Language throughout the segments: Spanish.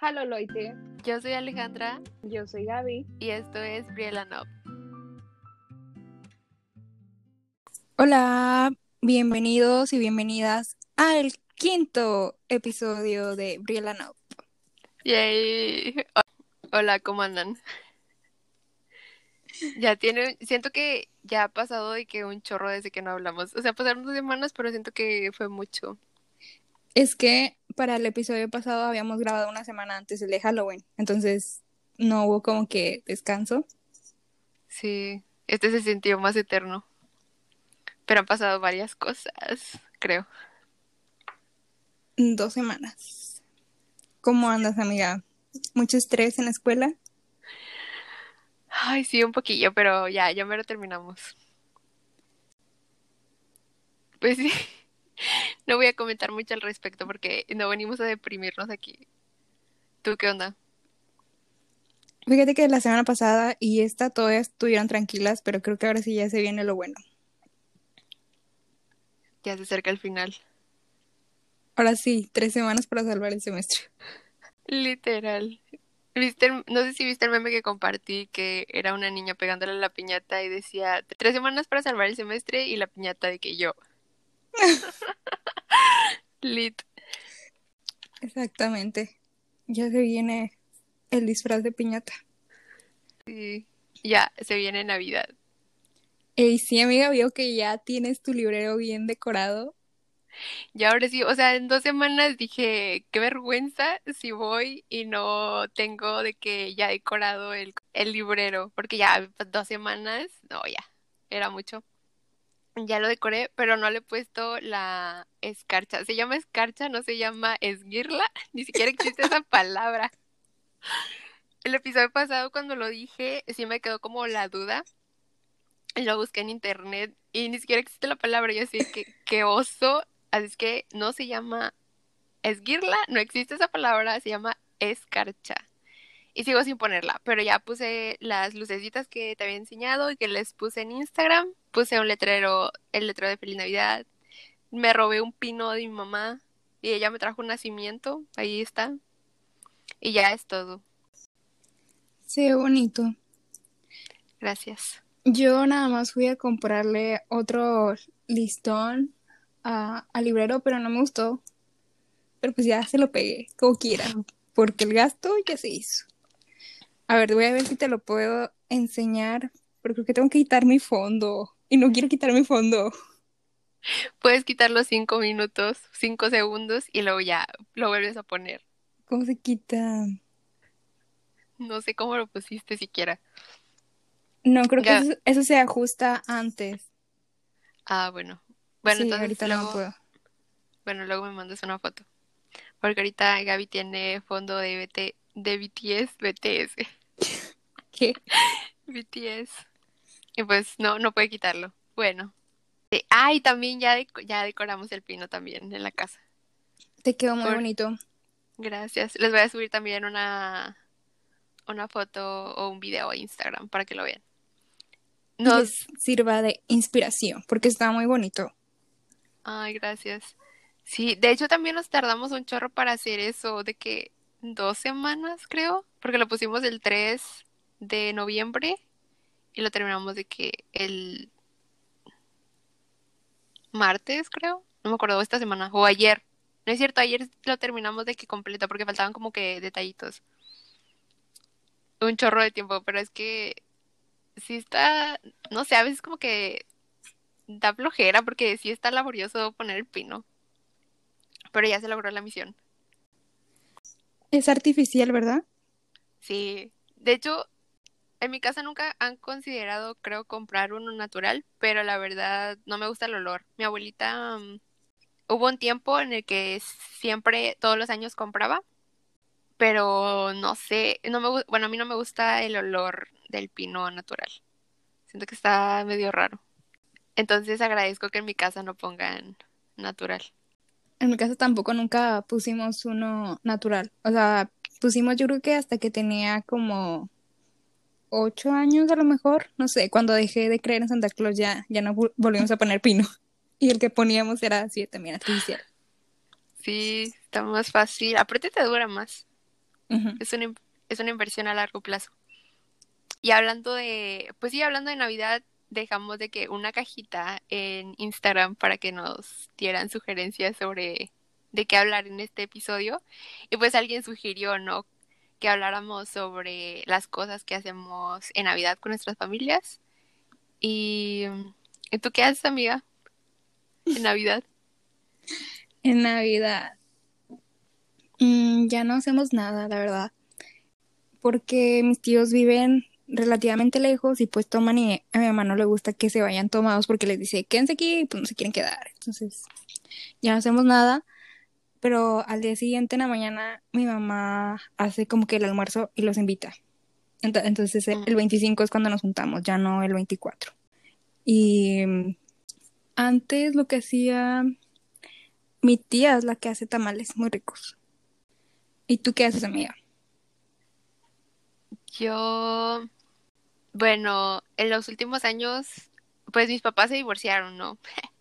Halo Loite, Yo soy Alejandra yo soy Gaby. y esto es Briella Nob. Hola, bienvenidos y bienvenidas al quinto episodio de Briella Now. Yay. Ho- Hola, ¿cómo andan? Ya tiene, siento que ya ha pasado de que un chorro desde que no hablamos. O sea, pasaron dos semanas, pero siento que fue mucho. Es que para el episodio pasado habíamos grabado una semana antes el de Halloween, entonces no hubo como que descanso. Sí, este se sintió más eterno. Pero han pasado varias cosas, creo. Dos semanas. ¿Cómo andas, amiga? ¿Mucho estrés en la escuela? Ay, sí, un poquillo, pero ya, ya me lo terminamos. Pues sí, no voy a comentar mucho al respecto porque no venimos a deprimirnos aquí. ¿Tú qué onda? Fíjate que la semana pasada y esta todavía estuvieron tranquilas, pero creo que ahora sí ya se viene lo bueno. Ya se acerca el final. Ahora sí, tres semanas para salvar el semestre. Literal. ¿Viste el- no sé si viste el meme que compartí que era una niña pegándole a la piñata y decía tres semanas para salvar el semestre y la piñata de que yo. Lit. Exactamente. Ya se viene el disfraz de piñata. Sí. Ya, se viene Navidad. Y sí, amiga, veo que ya tienes tu librero bien decorado. Y ahora sí, o sea, en dos semanas dije, qué vergüenza si voy y no tengo de que ya decorado el, el librero, porque ya dos semanas, no, ya, era mucho. Ya lo decoré, pero no le he puesto la escarcha. Se llama escarcha, no se llama esguirla, ni siquiera existe esa palabra. El episodio pasado cuando lo dije, sí me quedó como la duda. Lo busqué en internet y ni siquiera existe la palabra. Yo así que, qué oso. Así es que no se llama esguirla, no existe esa palabra, se llama escarcha. Y sigo sin ponerla, pero ya puse las lucecitas que te había enseñado y que les puse en Instagram. Puse un letrero, el letrero de Feliz Navidad. Me robé un pino de mi mamá y ella me trajo un nacimiento, ahí está. Y ya es todo. Se ve bonito. Gracias. Yo nada más fui a comprarle otro listón a- al librero, pero no me gustó. Pero pues ya se lo pegué, como quiera, porque el gasto ya se hizo. A ver, voy a ver si te lo puedo enseñar, pero creo que tengo que quitar mi fondo. Y no quiero quitar mi fondo. Puedes quitar los cinco minutos, cinco segundos y luego ya lo vuelves a poner. ¿Cómo se quita? No sé cómo lo pusiste siquiera. No, creo que Ya. eso, eso se ajusta antes. Ah, bueno. Bueno, Sí, entonces ahorita no luego, puedo. bueno, luego me mandas una foto. Porque ahorita Gaby tiene fondo de BT, de BTS, BTS, ¿Qué? BTS. Y pues no, no puede quitarlo. Bueno. Eh, Ah, y también ya, deco- ya decoramos el pino también en la casa. Te quedó muy Por- bonito. Gracias. Les voy a subir también una, una foto o un video a Instagram para que lo vean. Nos, les sirva de inspiración, porque está muy bonito. Ay, gracias. Sí, de hecho también nos tardamos un chorro para hacer eso, de que dos semanas creo, porque lo pusimos el 3 de noviembre y lo terminamos de que el martes creo, no me acuerdo, esta semana o ayer. No es cierto, ayer lo terminamos de que completo porque faltaban como que detallitos. Un chorro de tiempo, pero es que sí está, no sé, a veces como que da flojera porque sí está laborioso poner el pino. Pero ya se logró la misión. Es artificial, ¿verdad? Sí. De hecho, en mi casa nunca han considerado, creo, comprar uno natural, pero la verdad no me gusta el olor. Mi abuelita, mm, hubo un tiempo en el que siempre, todos los años compraba, pero no sé, no me, bueno, a mí no me gusta el olor del pino natural. Siento que está medio raro. Entonces agradezco que en mi casa no pongan natural. En mi casa tampoco nunca pusimos uno natural. O sea, pusimos yo creo que hasta que tenía como ocho años a lo mejor. No sé, cuando dejé de creer en Santa Claus ya, ya no vol- volvimos a poner pino. Y el que poníamos era así también artificial. Sí, está más fácil. Aparte te dura más. es, una, es una inversión a largo plazo. Y hablando de, pues sí, hablando de Navidad, dejamos de que una cajita en Instagram para que nos dieran sugerencias sobre de qué hablar en este episodio. Y pues alguien sugirió, ¿no? Que habláramos sobre las cosas que hacemos en Navidad con nuestras familias. Y, ¿y tú qué haces, amiga? En Navidad. En Navidad. Mm, ya no hacemos nada, la verdad. Porque mis tíos viven relativamente lejos y pues toman y a mi mamá no le gusta que se vayan tomados porque les dice, quédense aquí y pues no se quieren quedar. Entonces, ya no hacemos nada. Pero al día siguiente en la mañana mi mamá hace como que el almuerzo y los invita. Entonces el 25 es cuando nos juntamos, ya no el 24. Y mm, antes lo que hacía mi tía es la que hace tamales muy ricos. ¿Y tú qué haces, amiga? Yo, bueno, en los últimos años, pues mis papás se divorciaron, ¿no?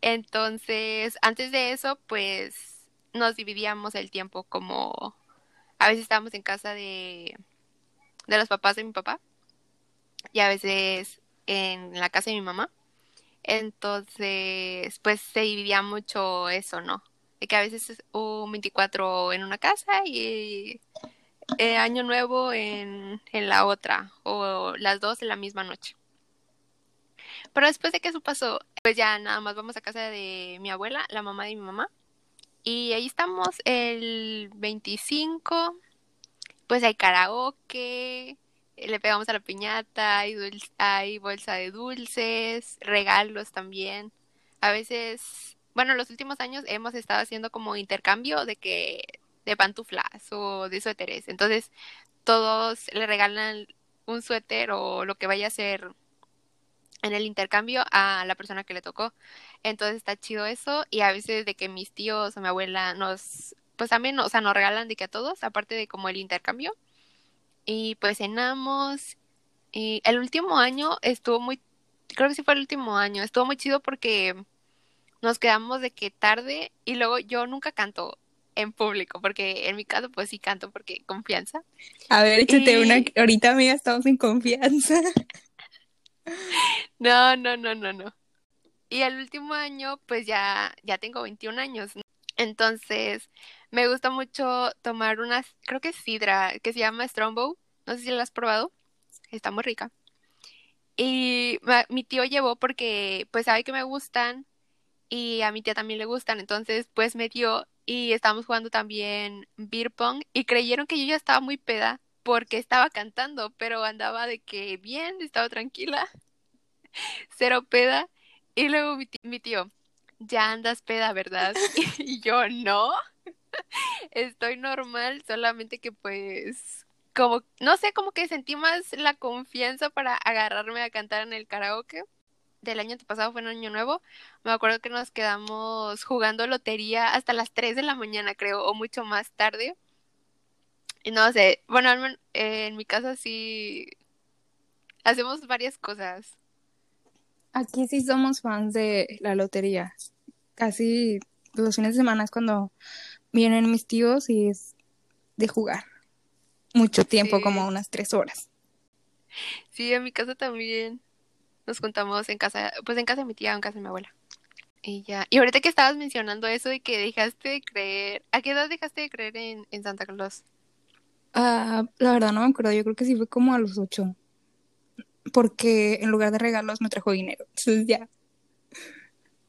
Entonces, antes de eso, pues nos dividíamos el tiempo como a veces estábamos en casa de, de los papás de mi papá y a veces en la casa de mi mamá. Entonces, pues se dividía mucho eso, ¿no? De que a veces un 24 en una casa y eh, año nuevo en, en la otra o las dos en la misma noche. Pero después de que eso pasó, pues ya nada más vamos a casa de mi abuela, la mamá de mi mamá. Y ahí estamos el 25, pues hay karaoke, le pegamos a la piñata, hay, hay bolsa de dulces, regalos también. A veces, bueno, los últimos años hemos estado haciendo como intercambio de que de pantuflas o de suéteres. Entonces, todos le regalan un suéter o lo que vaya a ser en el intercambio a la persona que le tocó. Entonces está chido eso y a veces de que mis tíos o mi abuela nos, pues también, o sea, nos regalan de que a todos, aparte de como el intercambio. Y pues cenamos. Y el último año estuvo muy, creo que sí fue el último año, estuvo muy chido porque nos quedamos de que tarde y luego yo nunca canto en público, porque en mi caso pues sí canto porque confianza. A ver, échate una, ahorita amiga estamos en confianza. No, no, no, no, no. Y el último año, pues ya, ya tengo 21 años. Entonces, me gusta mucho tomar una, creo que es sidra, que se llama Strongbow. No sé si la has probado. Está muy rica. Y mi tío llevó porque, pues, sabe que me gustan y a mi tía también le gustan. Entonces, pues, me dio y estábamos jugando también beer pong y creyeron que yo ya estaba muy peda porque estaba cantando, pero andaba de que bien, estaba tranquila, cero peda. Y luego mi tío, ya andas peda, ¿verdad? y yo, no, estoy normal, solamente que pues, como, no sé, como que sentí más la confianza para agarrarme a cantar en el karaoke. Del año pasado fue en Año Nuevo. Me acuerdo que nos quedamos jugando lotería hasta las 3 de la mañana, creo, o mucho más tarde. No sé, bueno, en mi casa sí hacemos varias cosas. Aquí sí somos fans de la lotería. Casi los fines de semana es cuando vienen mis tíos y es de jugar. Mucho tiempo, como unas tres horas. Sí, en mi casa también. Nos juntamos en casa, pues en casa de mi tía o en casa de mi abuela. Y ya. Y ahorita que estabas mencionando eso de que dejaste de creer, ¿a qué edad dejaste de creer en, en Santa Claus? Ah, la verdad no me acuerdo, yo creo que sí fue como a los ocho. Porque en lugar de regalos me trajo dinero. Entonces ya.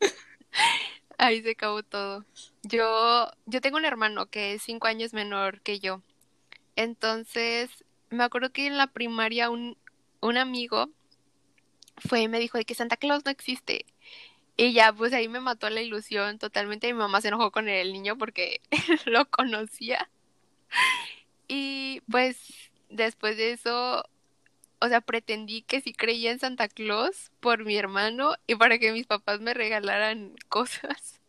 Ahí se acabó todo. Yo, yo tengo un hermano que es cinco años menor que yo. Entonces, me acuerdo que en la primaria un, un amigo fue y me dijo de que Santa Claus no existe. Y ya, pues ahí me mató la ilusión totalmente. Mi mamá se enojó con el niño porque lo conocía. Pues después de eso, o sea, pretendí que sí creía en Santa Claus por mi hermano y para que mis papás me regalaran cosas.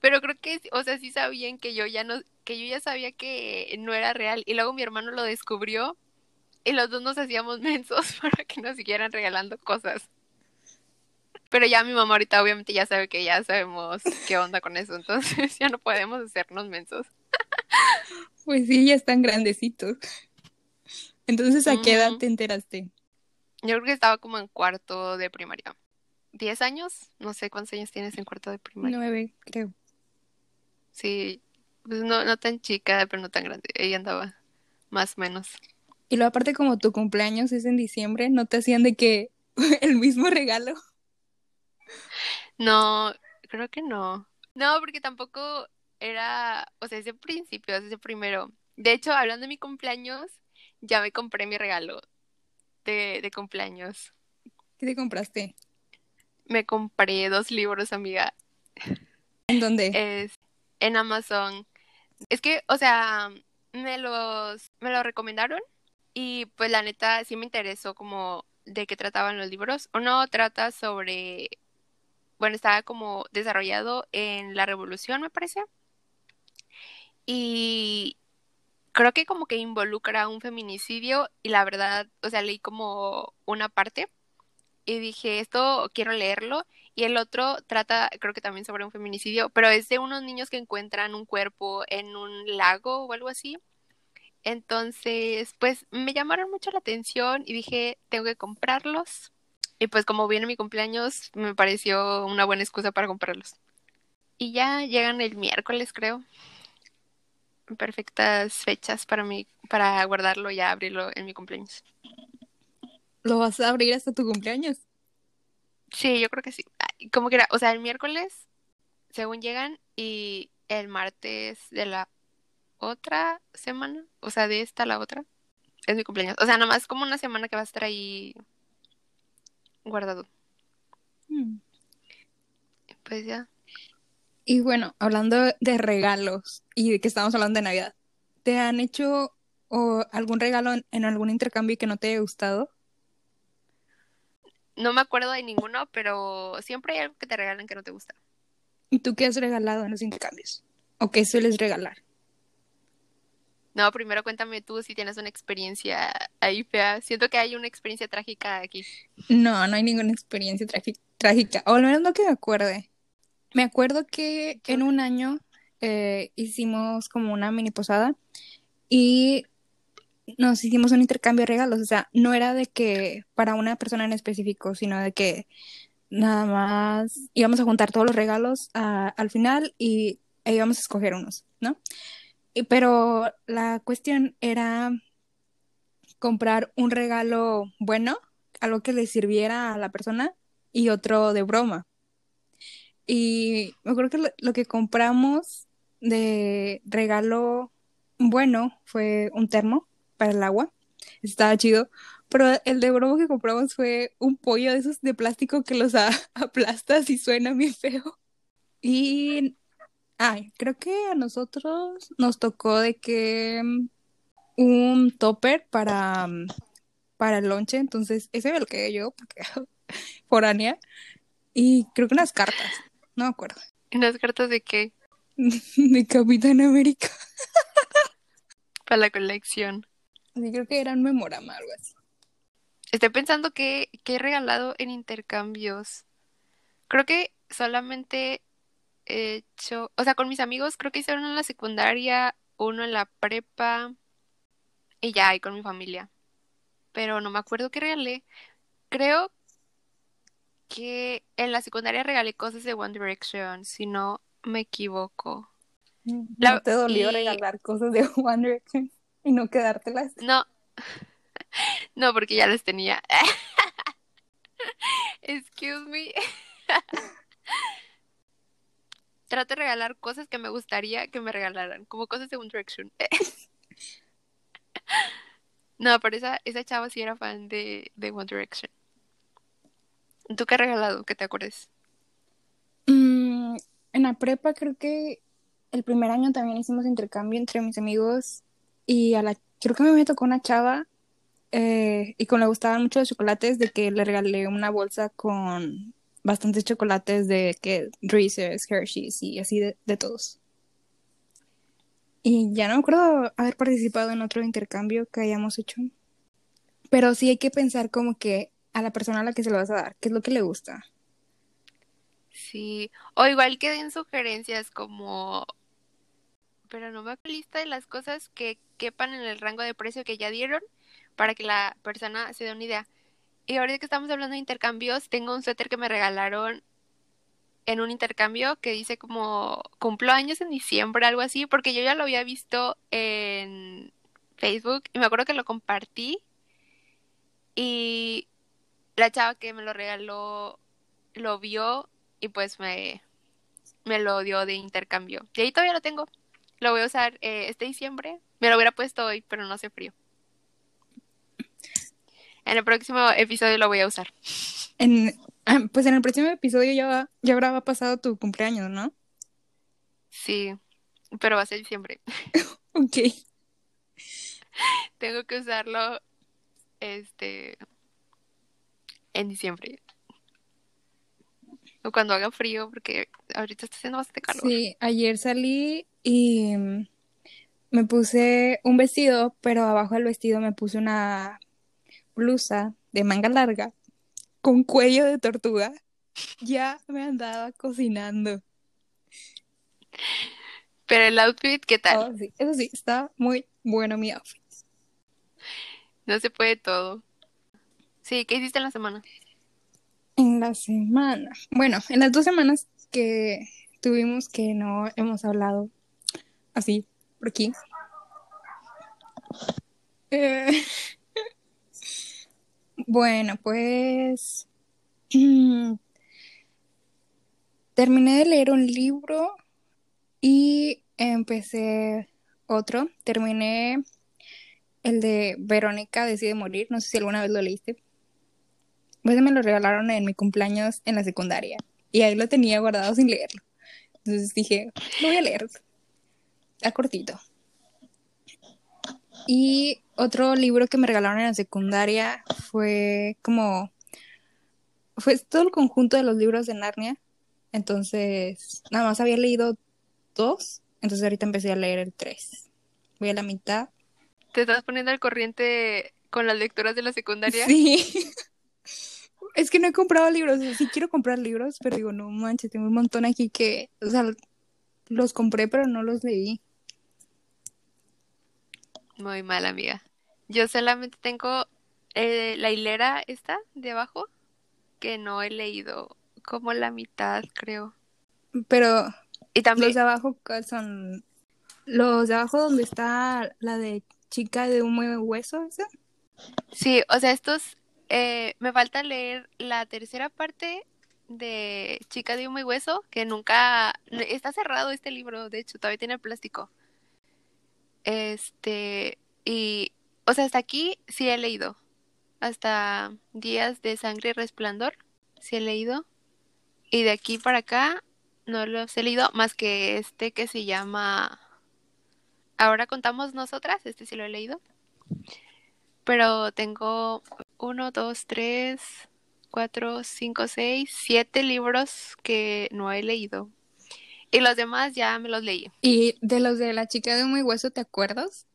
Pero creo que, o sea, sí sabían que yo ya no, que yo ya sabía que no era real. Y luego mi hermano lo descubrió y los dos nos hacíamos mensos para que nos siguieran regalando cosas. Pero ya mi mamá ahorita obviamente ya sabe que ya sabemos qué onda con eso, entonces ya no podemos hacernos mensos. Pues sí, ya están grandecitos. Entonces, ¿a qué edad te enteraste? Yo creo que estaba como en cuarto de primaria. ¿Diez años? No sé cuántos años tienes en cuarto de primaria. Nueve, creo. Sí, pues no, no tan chica, pero no tan grande. Ella andaba más o menos. Y luego aparte como tu cumpleaños es en diciembre, ¿no te hacían de que el mismo regalo? No, creo que no. No, porque tampoco era, o sea, ese principio, ese primero. De hecho, hablando de mi cumpleaños, ya me compré mi regalo de, de cumpleaños. ¿Qué te compraste? Me compré dos libros, amiga. ¿En dónde? Es en Amazon. Es que, o sea, me los, me lo recomendaron y pues la neta sí me interesó como de qué trataban los libros. Uno trata sobre, bueno, estaba como desarrollado en la Revolución, me parece. Y creo que como que involucra un feminicidio y la verdad, o sea, leí como una parte y dije, esto quiero leerlo. Y el otro trata, creo que también sobre un feminicidio, pero es de unos niños que encuentran un cuerpo en un lago o algo así. Entonces, pues me llamaron mucho la atención y dije, tengo que comprarlos. Y pues como viene mi cumpleaños, me pareció una buena excusa para comprarlos. Y ya llegan el miércoles, creo. Perfectas fechas para mí, para guardarlo y abrirlo en mi cumpleaños. ¿Lo vas a abrir hasta tu cumpleaños? Sí, yo creo que sí. Como que era, o sea, el miércoles, según llegan, y el martes de la otra semana, o sea, de esta a la otra, es mi cumpleaños. O sea, nomás como una semana que va a estar ahí guardado. Hmm. Pues ya. Y bueno, hablando de regalos y de que estamos hablando de Navidad, ¿te han hecho o algún regalo en, en algún intercambio que no te haya gustado? No me acuerdo de ninguno, pero siempre hay algo que te regalan que no te gusta. ¿Y tú qué has regalado en los intercambios? ¿O qué sueles regalar? No, primero cuéntame tú si tienes una experiencia ahí fea. Siento que hay una experiencia trágica aquí. No, no hay ninguna experiencia trágica, trágica, o al menos no que me acuerde. Me acuerdo que en un año eh, hicimos como una mini posada y nos hicimos un intercambio de regalos. O sea, no era de que para una persona en específico, sino de que nada más íbamos a juntar todos los regalos a- al final y e íbamos a escoger unos, ¿no? Y- pero la cuestión era comprar un regalo bueno, algo que le sirviera a la persona y otro de broma. Y me acuerdo que lo, lo que compramos de regalo bueno fue un termo para el agua. Estaba chido. Pero el de broma que compramos fue un pollo de esos de plástico que los a- aplastas y suena bien feo. Y, ay, creo que a nosotros nos tocó de que mm, un topper para, mm, para el lonche. Entonces, ese me lo quedé yo porque foránea. Y creo que unas cartas. No me acuerdo. ¿Unas cartas de qué? de Capitán América. Para la colección. Sí, creo que eran memorama, algo así. Estoy pensando que, que he regalado en intercambios. Creo que solamente he hecho, o sea, con mis amigos creo que hice uno en la secundaria, uno en la prepa y ya, y con mi familia. Pero no me acuerdo qué regalé. Creo que en la secundaria regalé cosas de One Direction, si no me equivoco. ¿No La- te dolió y regalar cosas de One Direction y no quedártelas? no, no, porque ya las tenía. Excuse me. Trato de regalar cosas que me gustaría que me regalaran, como cosas de One Direction. No, pero esa, esa chava sí era fan de, de One Direction. ¿Tú qué has regalado? Que te acuerdes. Mm, en la prepa creo que el primer año también hicimos intercambio entre mis amigos y a la creo que me tocó una chava eh, y como le gustaban mucho los chocolates de que le regalé una bolsa con bastantes chocolates de que Reese's, Hershey's y así de, de todos. Y ya no me acuerdo haber participado en otro intercambio que hayamos hecho. Pero sí hay que pensar como que a la persona a la que se lo vas a dar, qué es lo que le gusta. Sí. O igual que den sugerencias como pero no me acuerdo lista de las cosas que quepan en el rango de precio que ya dieron para que la persona se dé una idea. Y ahorita que estamos hablando de intercambios, tengo un suéter que me regalaron en un intercambio que dice como cumplo años en diciembre, algo así, porque yo ya lo había visto en Facebook y me acuerdo que lo compartí y la chava que me lo regaló lo vio y pues me, me lo dio de intercambio. Y ahí todavía lo tengo. Lo voy a usar eh, este diciembre. Me lo hubiera puesto hoy, pero no hace frío. En el próximo episodio lo voy a usar. En, ah, pues en el próximo episodio ya, va, ya habrá pasado tu cumpleaños, ¿no? Sí, pero va a ser diciembre. ok. Tengo que usarlo este en diciembre. O cuando haga frío, porque ahorita está haciendo bastante calor. Sí, ayer salí y me puse un vestido, pero abajo del vestido me puse una blusa de manga larga con cuello de tortuga. Ya me andaba cocinando. Pero el outfit, ¿qué tal? Oh, sí, eso sí, está muy bueno mi outfit. No se puede todo. Sí, ¿qué hiciste en la semana? En la semana. Bueno, en las dos semanas que tuvimos que no hemos hablado así, por aquí. Eh, bueno, pues terminé de leer un libro y empecé otro. Terminé el de Verónica decide morir. No sé si alguna vez lo leíste. Pues me lo regalaron en mi cumpleaños en la secundaria. Y ahí lo tenía guardado sin leerlo. Entonces dije, lo voy a leer. Está cortito. Y otro libro que me regalaron en la secundaria fue como. Fue todo el conjunto de los libros de Narnia. Entonces, nada más había leído dos. Entonces, ahorita empecé a leer el tres. Voy a la mitad. ¿Te estás poniendo al corriente con las lecturas de la secundaria? Sí. Es que no he comprado libros, sí quiero comprar libros, pero digo, no manches, tengo un montón aquí que, o sea, los compré, pero no los leí. Muy mal, amiga. Yo solamente tengo eh, la hilera esta de abajo, que no he leído, como la mitad, creo. Pero, Y también, los de abajo, ¿cuáles son? Los de abajo donde está la de chica de un hueso, ¿esa? sí, o sea, estos, eh, me falta leer la tercera parte de Chica de Humo y Hueso, que nunca, está cerrado este libro, de hecho, todavía tiene plástico. Este, y, o sea, hasta aquí sí he leído. Hasta Días de Sangre y Resplandor, sí he leído. Y de aquí para acá no los he leído más que este que se llama Ahora contamos nosotras, este sí lo he leído. Pero tengo uno, dos, tres, cuatro, cinco, seis, siete libros que no he leído. Y los demás ya me los leí. Y de los de la chica de un muy hueso, ¿te acuerdas?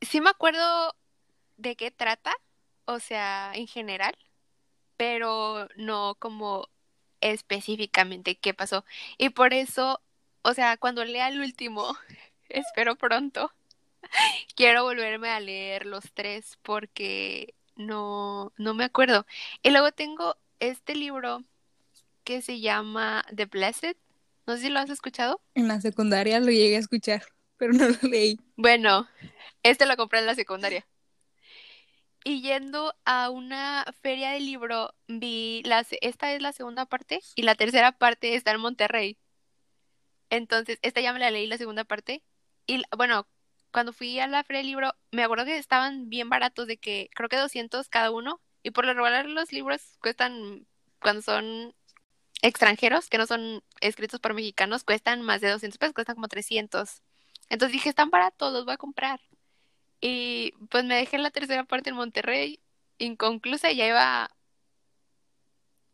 Sí me acuerdo de qué trata, o sea, en general, pero no como específicamente qué pasó. Y por eso, o sea, cuando lea el último, espero pronto, quiero volverme a leer los tres porque no, no me acuerdo. Y luego tengo este libro que se llama The Blessed. No sé si lo has escuchado. En la secundaria lo llegué a escuchar, pero no lo leí. Bueno, este lo compré en la secundaria. Y yendo a una feria de libro, vi la, se- esta es la segunda parte y la tercera parte está en Monterrey. Entonces, esta ya me la leí la segunda parte. Y bueno, cuando fui a la feria del libro, me acuerdo que estaban bien baratos, de que creo que 200 cada uno. Y por lo regular los libros cuestan, cuando son extranjeros, que no son escritos por mexicanos, cuestan más de 200 pesos, cuestan como 300. Entonces dije, están baratos, los voy a comprar. Y pues me dejé la tercera parte en Monterrey, inconclusa, ya iba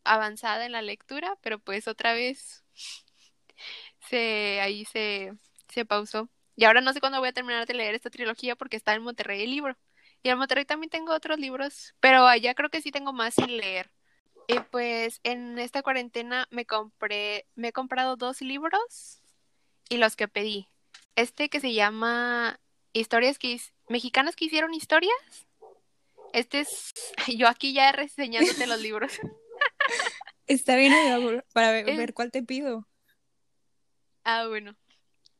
avanzada en la lectura, pero pues otra vez se, ahí se, se pausó. Y ahora no sé cuándo voy a terminar de leer esta trilogía porque está en Monterrey el libro. Y en Monterrey también tengo otros libros, pero allá creo que sí tengo más sin leer. Y pues en esta cuarentena me compré, me he comprado dos libros y los que pedí. Este que se llama Historias que mexicanas que hicieron historias. Este es yo aquí ya reseñándote los libros. Está bien para ver, cuál te pido. Ah, bueno.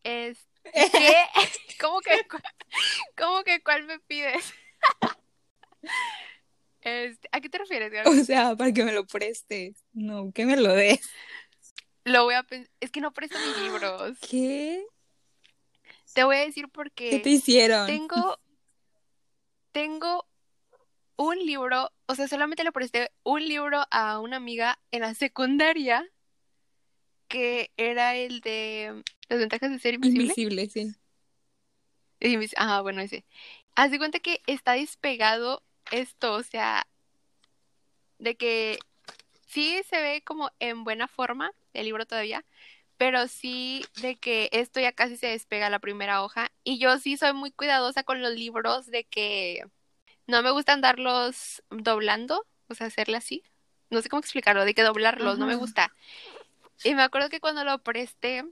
Es ¿Qué? ¿Cómo que cómo que cuál me pides? Este, ¿A qué te refieres, Gaby? O sea, para que me lo prestes. No, que me lo des. Lo voy a Es que no presto mis libros. ¿Qué? Te voy a decir por qué. ¿Qué te hicieron? Tengo. Tengo un libro. O sea, solamente le presté un libro a una amiga en la secundaria. Que era el de las ventajas de ser invisible. Invisible, sí. Ah, bueno, ese. Haz de cuenta que está despegado esto, o sea, de que sí se ve como en buena forma el libro todavía, pero sí de que esto ya casi se despega la primera hoja y yo sí soy muy cuidadosa con los libros de que no me gusta andarlos doblando, o sea, hacerle así. No sé cómo explicarlo, de que doblarlos, no me gusta. Y me acuerdo que cuando lo presté,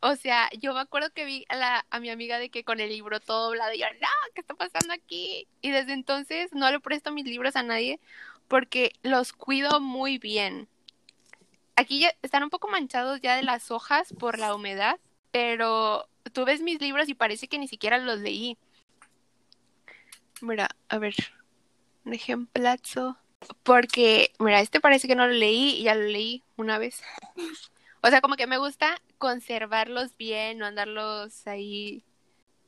o sea, yo me acuerdo que vi a, la, a mi amiga de que con el libro todo doblado y yo, no, ¿qué está pasando aquí? Y desde entonces no le presto mis libros a nadie porque los cuido muy bien. Aquí ya están un poco manchados ya de las hojas por la humedad, pero tú ves mis libros y parece que ni siquiera los leí. Mira, a ver, un ejemplazo. Porque, mira, este parece que no lo leí y ya lo leí una vez. O sea, como que me gusta conservarlos bien, no andarlos ahí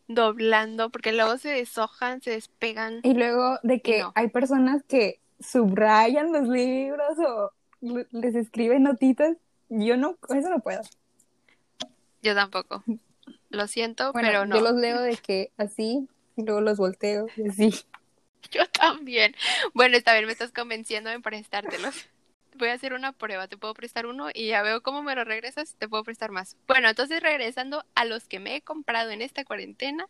doblando, porque luego se deshojan, se despegan. Y luego de que hay personas que subrayan los libros o les escriben notitas. Yo no, eso no puedo. Yo tampoco. Lo siento, pero no. Yo los leo de que así, y luego los volteo y así. Yo también. Bueno, esta vez me estás convenciendo de prestártelos voy a hacer una prueba, te puedo prestar uno y ya veo cómo me lo regresas, te puedo prestar más. Bueno, entonces regresando a los que me he comprado en esta cuarentena,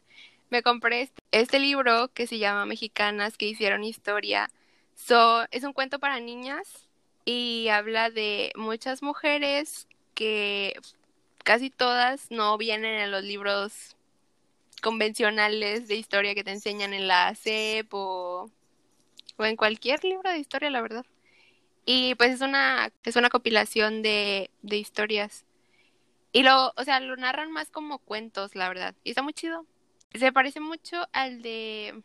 me compré este, este libro que se llama Mexicanas que hicieron historia. So, es un cuento para niñas y habla de muchas mujeres que casi todas no vienen en los libros convencionales de historia que te enseñan en la CEP o, o en cualquier libro de historia, la verdad. Y pues es una, es una compilación de, de historias. Y lo, o sea, lo narran más como cuentos, la verdad. Y está muy chido. Se parece mucho al de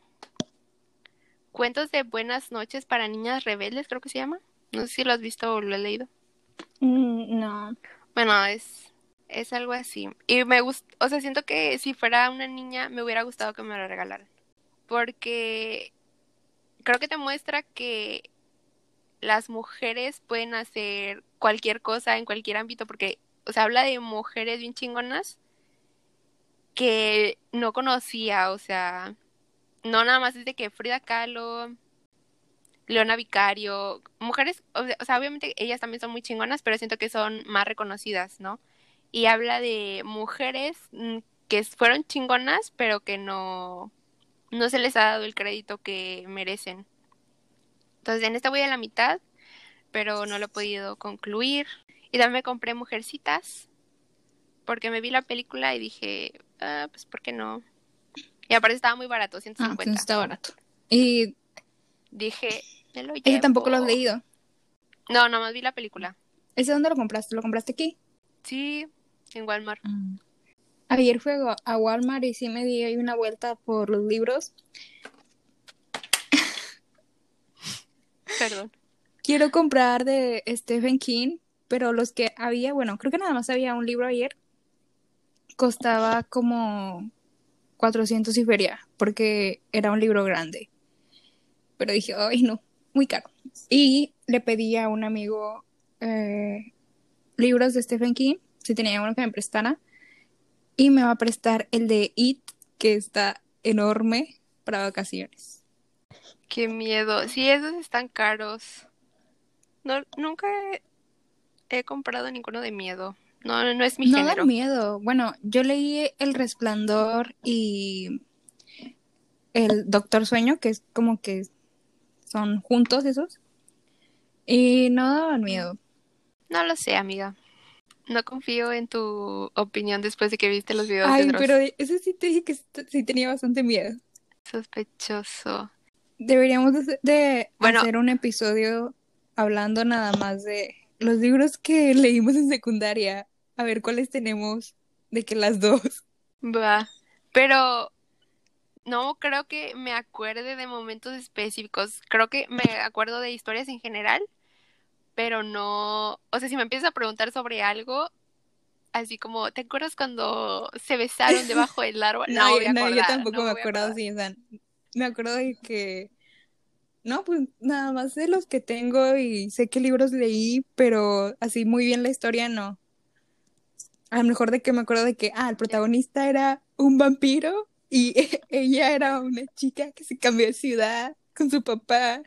Cuentos de Buenas noches para niñas rebeldes, creo que se llama. No sé si lo has visto o lo he leído. Mm, no. Bueno, es, es algo así. Y me gusta, o sea, siento que si fuera una niña me hubiera gustado que me lo regalaran. Porque creo que te muestra que las mujeres pueden hacer cualquier cosa en cualquier ámbito, porque, o sea, habla de mujeres bien chingonas que no conocía, o sea, no nada más es de que Frida Kahlo, Leona Vicario, mujeres, o sea, obviamente ellas también son muy chingonas, pero siento que son más reconocidas, ¿no? Y habla de mujeres mm, que fueron chingonas, pero que no, no se les ha dado el crédito que merecen. Entonces en esta voy a la mitad, pero no lo he podido concluir. Y también me compré Mujercitas, porque me vi la película y dije, ah, pues ¿por qué no? Y aparte estaba muy barato, 150. Ah, está barato. Y dije, me lo llevo. tampoco lo has leído? No, nomás vi la película. ¿Ese dónde lo compraste? ¿Lo compraste aquí? Sí, en Walmart. Mm. Ayer fui a Walmart y sí me di una vuelta por los libros Perdón. Quiero comprar de Stephen King, pero los que había, bueno, creo que nada más había un libro ayer. Costaba como 400 y feria, porque era un libro grande. Pero dije, ay, no, muy caro. Y le pedí a un amigo eh, libros de Stephen King, si tenía uno que me prestara. Y me va a prestar el de It, que está enorme para vacaciones. Qué miedo. Sí, esos están caros. No, nunca he, comprado ninguno de miedo. No, no es mi no género. No miedo. Bueno, yo leí El Resplandor y El Doctor Sueño, que es como que son juntos esos. Y no daban miedo. No lo sé, amiga. No confío en tu opinión después de que viste los videos de Ay, Dross. pero eso sí te dije que sí tenía bastante miedo. Sospechoso. Deberíamos de, de Bueno. hacer un episodio hablando nada más de los libros que leímos en secundaria. A ver cuáles tenemos de que las dos. Va. Pero no creo que me acuerde de momentos específicos. Creo que me acuerdo de historias en general, pero no. O sea, si me empiezas a preguntar sobre algo, así como, ¿te acuerdas cuando se besaron debajo del árbol? No, No, voy a no, yo acordar, tampoco no me acuerdo así, o sea, me acuerdo de que, no, pues nada más de los que tengo y sé qué libros leí, pero así muy bien la historia no. A lo mejor de que me acuerdo de que, ah, el protagonista era un vampiro y ella era una chica que se cambió de ciudad con su papá.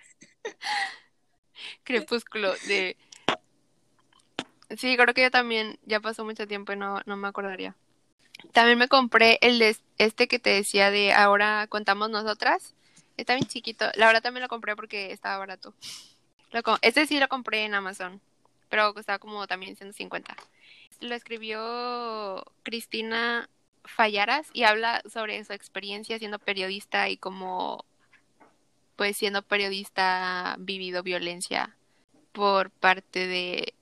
Crepúsculo de... Sí, creo que yo también, ya pasó mucho tiempo y no, no me acordaría. También me compré el de este que te decía de ahora contamos nosotras. Está bien chiquito. La verdad también lo compré porque estaba barato. Lo este sí lo compré en Amazon, pero costaba como también 150. Lo escribió Cristina Fallaras y habla sobre su experiencia siendo periodista y cómo, pues siendo periodista, ha vivido violencia por parte de,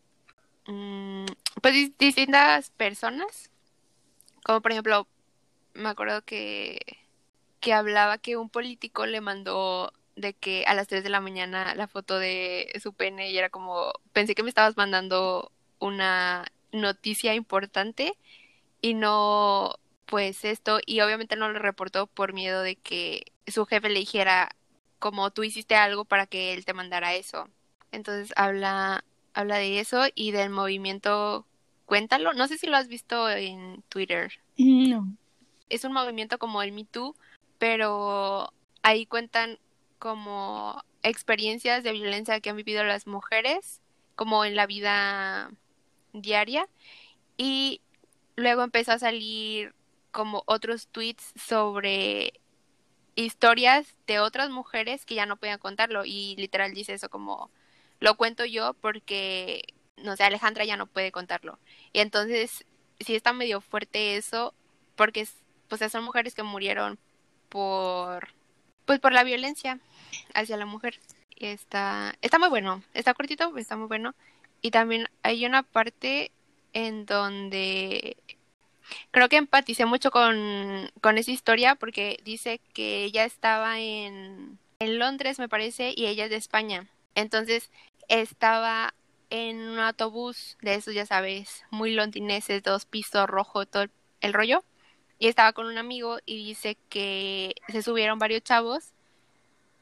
mm, pues dis- distintas personas. Como por ejemplo, me acuerdo que, que hablaba que un político le mandó de que a las 3 de la mañana la foto de su pene y era como, pensé que me estabas mandando una noticia importante y no pues esto y obviamente no lo reportó por miedo de que su jefe le dijera como tú hiciste algo para que él te mandara eso. Entonces habla habla de eso y del movimiento Cuéntalo, no sé si lo has visto en Twitter. No. Es un movimiento como el Me Too, pero ahí cuentan como experiencias de violencia que han vivido las mujeres, como en la vida diaria. Y luego empezó a salir como otros tweets sobre historias de otras mujeres que ya no podían contarlo. Y literal dice eso como, lo cuento yo porque, no sé, Alejandra ya no puede contarlo. Y entonces, sí está medio fuerte eso, porque es- pues son mujeres que murieron por, pues por la violencia hacia la mujer. Y está, está muy bueno, está cortito, está muy bueno. Y también hay una parte en donde creo que empaticé mucho con, con esa historia porque dice que ella estaba en, en Londres, me parece, y ella es de España. Entonces estaba en un autobús de esos, ya sabes, muy londineses, dos pisos rojo, todo el, rollo. Y estaba con un amigo y dice que se subieron varios chavos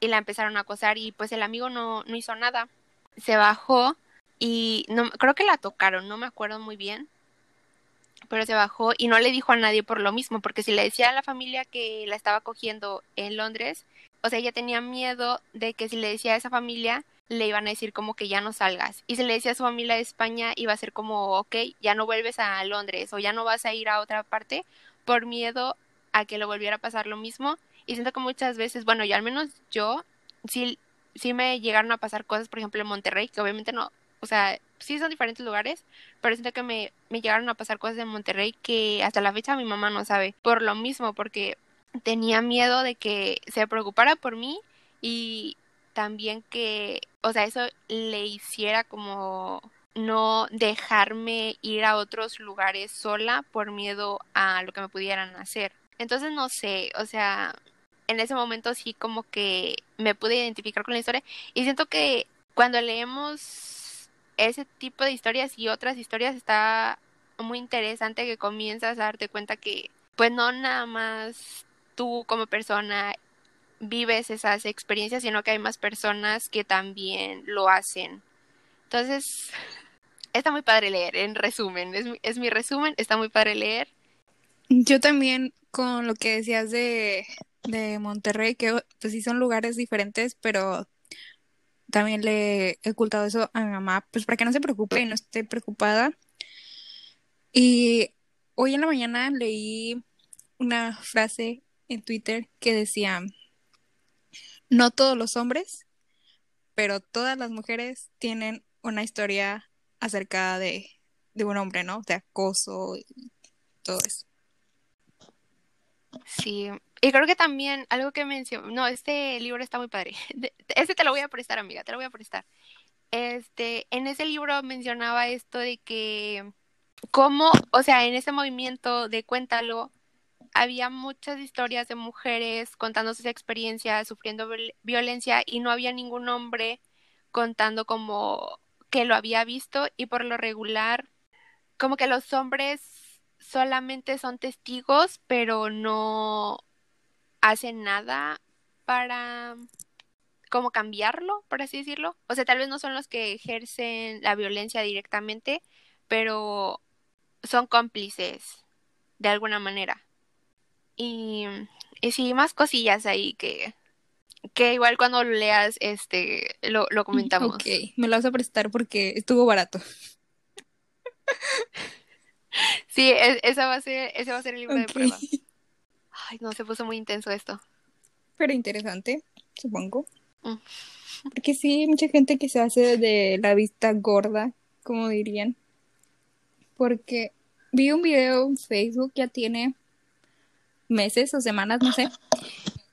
y la empezaron a acosar y pues el amigo no, no hizo nada. Se bajó y no, creo que la tocaron, no me acuerdo muy bien, pero se bajó y no le dijo a nadie por lo mismo, porque si le decía a la familia que la estaba cogiendo en Londres, o sea, ella tenía miedo de que si le decía a esa familia, le iban a decir como que ya no salgas. Y si le decía a su familia de España, iba a ser como, ok, ya no vuelves a Londres o ya no vas a ir a otra parte por miedo a que le volviera a pasar lo mismo. Y siento que muchas veces, bueno, yo al menos yo, sí, sí me llegaron a pasar cosas, por ejemplo, en Monterrey, que obviamente no, o sea, sí son diferentes lugares, pero siento que me, me llegaron a pasar cosas en Monterrey que hasta la fecha mi mamá no sabe. Por lo mismo, porque tenía miedo de que se preocupara por mí y también que, o sea, eso le hiciera como no dejarme ir a otros lugares sola por miedo a lo que me pudieran hacer. Entonces, no sé, o sea, en ese momento sí como que me pude identificar con la historia y siento que cuando leemos ese tipo de historias y otras historias está muy interesante que comienzas a darte cuenta que pues no nada más tú como persona vives esas experiencias, sino que hay más personas que también lo hacen. Entonces, está muy padre leer, en resumen, es mi, es mi resumen, está muy padre leer. Yo también con lo que decías de, de Monterrey, que pues sí son lugares diferentes, pero también le he ocultado eso a mi mamá, pues para que no se preocupe y no esté preocupada. Y hoy en la mañana leí una frase en Twitter que decía, no todos los hombres, pero todas las mujeres tienen una historia acerca de, de un hombre, ¿no? De acoso y todo eso. Sí, y creo que también algo que mencionó, no, este libro está muy padre. Este te lo voy a prestar, amiga, te lo voy a prestar. Este, en ese libro mencionaba esto de que cómo, o sea, en ese movimiento de Cuéntalo, había muchas historias de mujeres contando sus experiencias, sufriendo violencia y no había ningún hombre contando como que lo había visto y por lo regular, como que los hombres solamente son testigos, pero no hacen nada para como cambiarlo, por así decirlo. O sea, tal vez no son los que ejercen la violencia directamente, pero son cómplices de alguna manera. Y, y sí, más cosillas ahí que, que igual cuando lo leas, este, lo, lo comentamos. Ok, me lo vas a prestar porque estuvo barato. sí, e, esa va a ser, ese va a ser el libro de prueba. Ay, no, se puso muy intenso esto. Pero interesante, supongo. Mm. Porque sí, hay mucha gente que se hace de la vista gorda, como dirían. Porque vi un video en Facebook, ya tiene meses o semanas, no sé,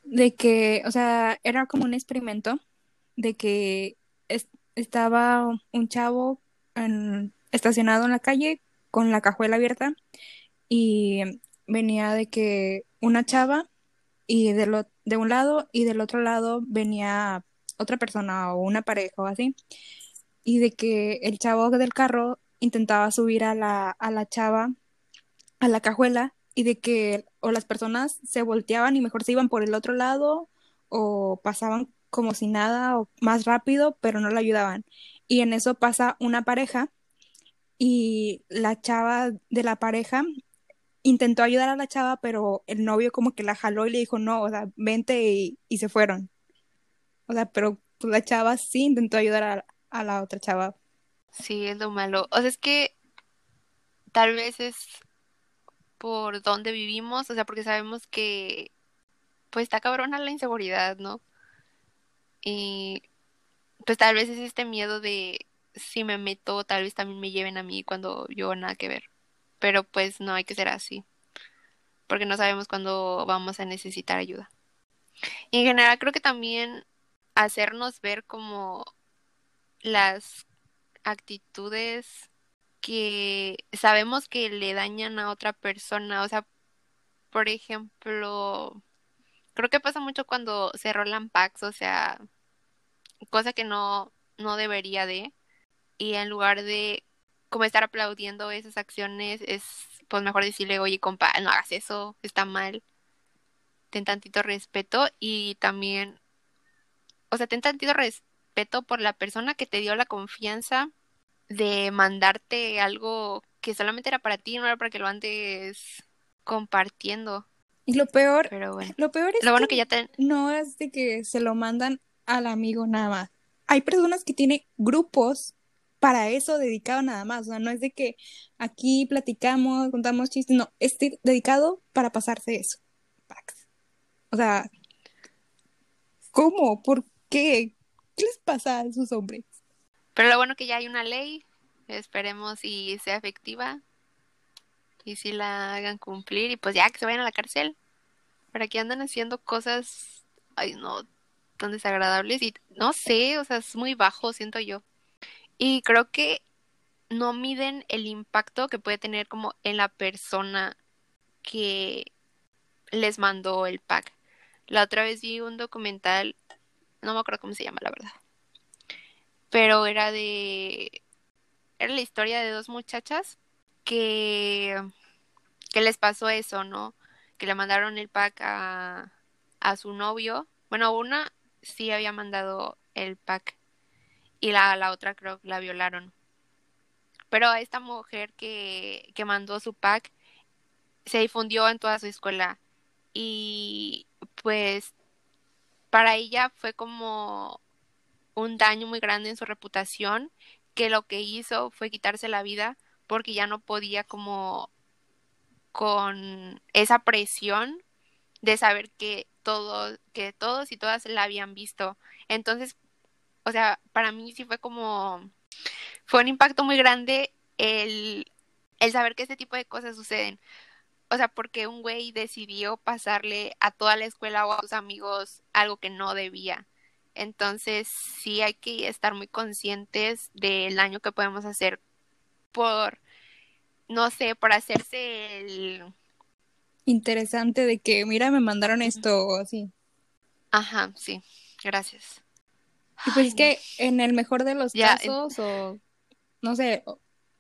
de que, o sea, era como un experimento de que estaba un chavo estacionado en la calle con la cajuela abierta y venía de que una chava y de, lo, de un lado y del otro lado venía otra persona o una pareja o así y de que el chavo del carro intentaba subir a la, a la chava a la cajuela y de que o las personas se volteaban y mejor se iban por el otro lado o pasaban como si nada o más rápido, pero no la ayudaban. Y en eso pasa una pareja y la chava de la pareja intentó ayudar a la chava, pero el novio como que la jaló y le dijo, no, o sea, vente y, se fueron. O sea, pero pues, la chava sí intentó ayudar a, a la otra chava. Sí, es lo malo. O sea, es que tal vez es por dónde vivimos, o sea, porque sabemos que pues está cabrona la inseguridad, ¿no? Y pues tal vez es este miedo de si me meto, tal vez también me lleven a mí cuando yo nada que ver. Pero pues no hay que ser así, porque no sabemos cuándo vamos a necesitar ayuda. Y en general creo que también hacernos ver como las actitudes que sabemos que le dañan a otra persona. O sea, por ejemplo, creo que pasa mucho cuando se rolan packs, o sea, cosa que no, no debería de. Y en lugar de como estar aplaudiendo esas acciones, es pues mejor decirle, oye, compa, no hagas eso, está mal. Ten tantito respeto y también, o sea, ten tantito respeto por la persona que te dio la confianza de mandarte algo que solamente era para ti, no era para que lo andes compartiendo. Y lo peor, Pero bueno. lo peor es lo bueno que, ya te... no es de que se lo mandan al amigo nada más. Hay personas que tienen grupos para eso dedicado nada más, o sea, no es de que aquí platicamos, contamos chistes, no, es dedicado para pasarse eso. O sea, ¿cómo? ¿Por qué? ¿Qué les pasa a esos hombres? Pero lo bueno que ya hay una ley, esperemos y sea efectiva y si la hagan cumplir y pues ya que se vayan a la cárcel. Para que andan haciendo cosas, ay no, tan desagradables y no sé, o sea, es muy bajo, siento yo. Y creo que no miden el impacto que puede tener como en la persona que les mandó el pack. La otra vez vi un documental, no me acuerdo cómo se llama, la verdad pero era de era la historia de dos muchachas que que les pasó eso, ¿no? Que le mandaron el pack a, a su novio. Bueno, una sí había mandado el pack y la, la otra creo que la violaron. Pero a esta mujer que, que mandó su pack se difundió en toda su escuela y pues para ella fue como un daño muy grande en su reputación, que lo que hizo fue quitarse la vida porque ya no podía como con esa presión de saber que todo, que todos y todas la habían visto. Entonces, o sea, para mí sí fue como fue un impacto muy grande el el saber que este tipo de cosas suceden. O sea, porque un güey decidió pasarle a toda la escuela o a sus amigos algo que no debía. Entonces, sí hay que estar muy conscientes del daño que podemos hacer por, no sé, por hacerse el... Interesante de que, mira, me mandaron esto o así. Ajá, sí, gracias. Y pues es que en el mejor de los casos, o no sé,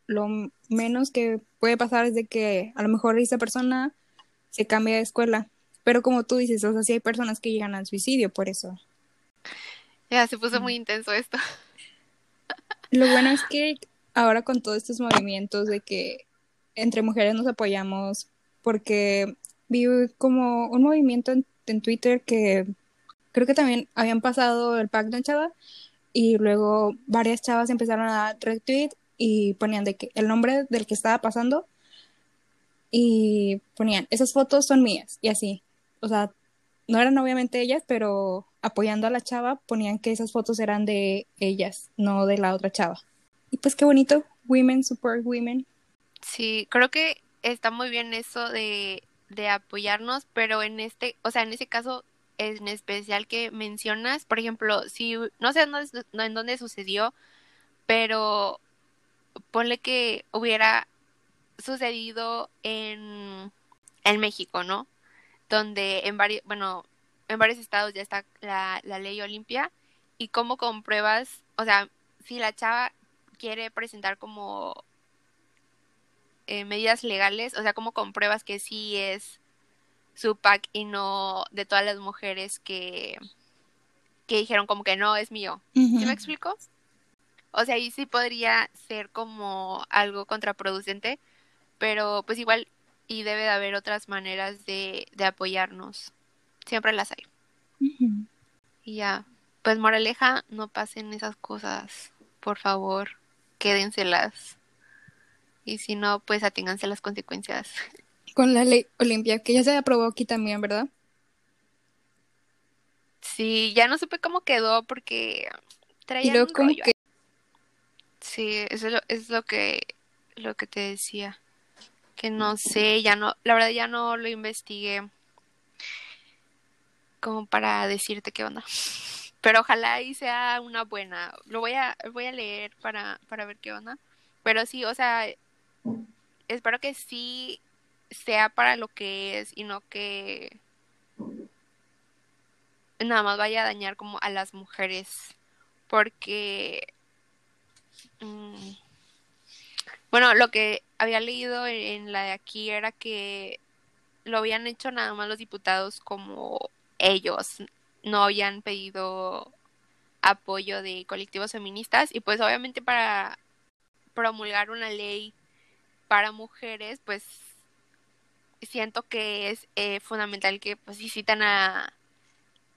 lo menos que puede pasar es de que a lo mejor esa persona se cambia de escuela. Pero como tú dices, o sea, sí hay personas que llegan al suicidio por eso. Ya, se puso muy intenso esto. Lo bueno es que ahora con todos estos movimientos de que entre mujeres nos apoyamos, porque vi como un movimiento en, en Twitter que creo que también habían pasado el pack de chava y luego varias chavas empezaron a dar retweet y ponían de que el nombre del que estaba pasando y ponían esas fotos son mías y así. O sea no eran obviamente ellas pero apoyando a la chava ponían que esas fotos eran de ellas no de la otra chava. Y pues qué bonito women support women. Sí creo que está muy bien eso de de apoyarnos pero en este o sea en ese caso en especial que mencionas, por ejemplo, si no sé en dónde sucedió, pero ponle que hubiera sucedido en, en México, ¿no? Donde en varios, bueno, en varios estados ya está la, la ley Olimpia y cómo compruebas, o sea, si la chava quiere presentar como eh, medidas legales, o sea, cómo compruebas que sí es su pack y no de todas las mujeres que, que dijeron como que no es mío. ¿Sí me explico? O sea, ahí sí podría ser como algo contraproducente, pero pues igual y debe de haber otras maneras de, de apoyarnos. Siempre las hay. Y ya, pues moraleja, no pasen esas cosas, por favor, quédenselas. Y si no, pues aténganse las consecuencias. Con la ley Olimpia, que ya se aprobó aquí también, ¿verdad? Sí, ya no supe cómo quedó porque traía un Que... Sí, eso es lo, es lo que lo que te decía. Que no sé, ya no, la verdad ya no lo investigué como para decirte qué onda. Pero ojalá y sea una buena. Lo voy a voy a leer para para ver qué onda. Pero sí, o sea, espero que sí sea para lo que es y no que nada más vaya a dañar como a las mujeres porque mm, bueno lo que había leído en, la de aquí era que lo habían hecho nada más los diputados como ellos no habían pedido apoyo de colectivos feministas y pues obviamente para promulgar una ley para mujeres pues siento que es eh, fundamental que pues visitan a,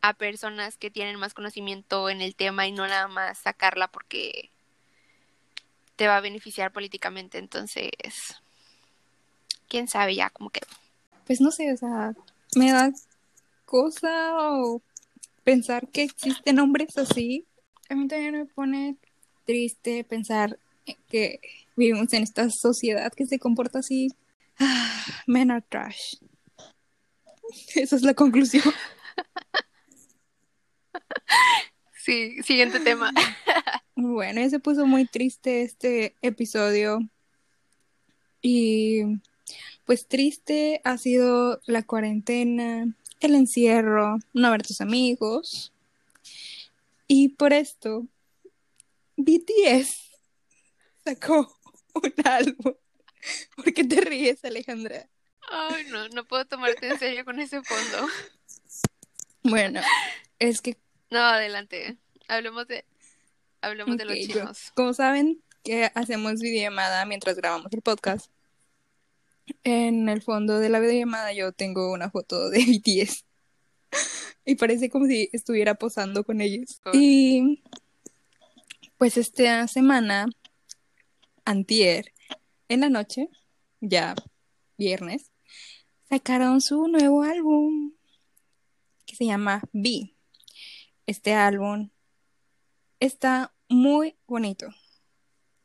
a personas que tienen más conocimiento en el tema y no nada más sacarla porque te va a beneficiar políticamente. Entonces, quién sabe ya cómo quedó. Pues no sé, o sea, me da cosa o pensar que existen hombres así. A mí también me pone triste pensar que vivimos en esta sociedad que se comporta así Men are trash. Esa es la conclusión. Sí, siguiente tema. Bueno, ya se puso muy triste este episodio. Y pues triste ha sido la cuarentena, el encierro, no ver a tus amigos. Y por esto, BTS sacó un álbum ¿Por qué te ríes, Alejandra? Ay, no, no puedo tomarte en serio con ese fondo. Bueno, es que... No, adelante. Hablemos de... Hablemos de los chinos. como saben que hacemos videollamada mientras grabamos el podcast, en el fondo de la videollamada yo tengo una foto de BTS. y parece como si estuviera posando con ellos. Y pues esta semana, antier, en la noche, ya viernes, sacaron su nuevo álbum que se llama B. Este álbum está muy bonito.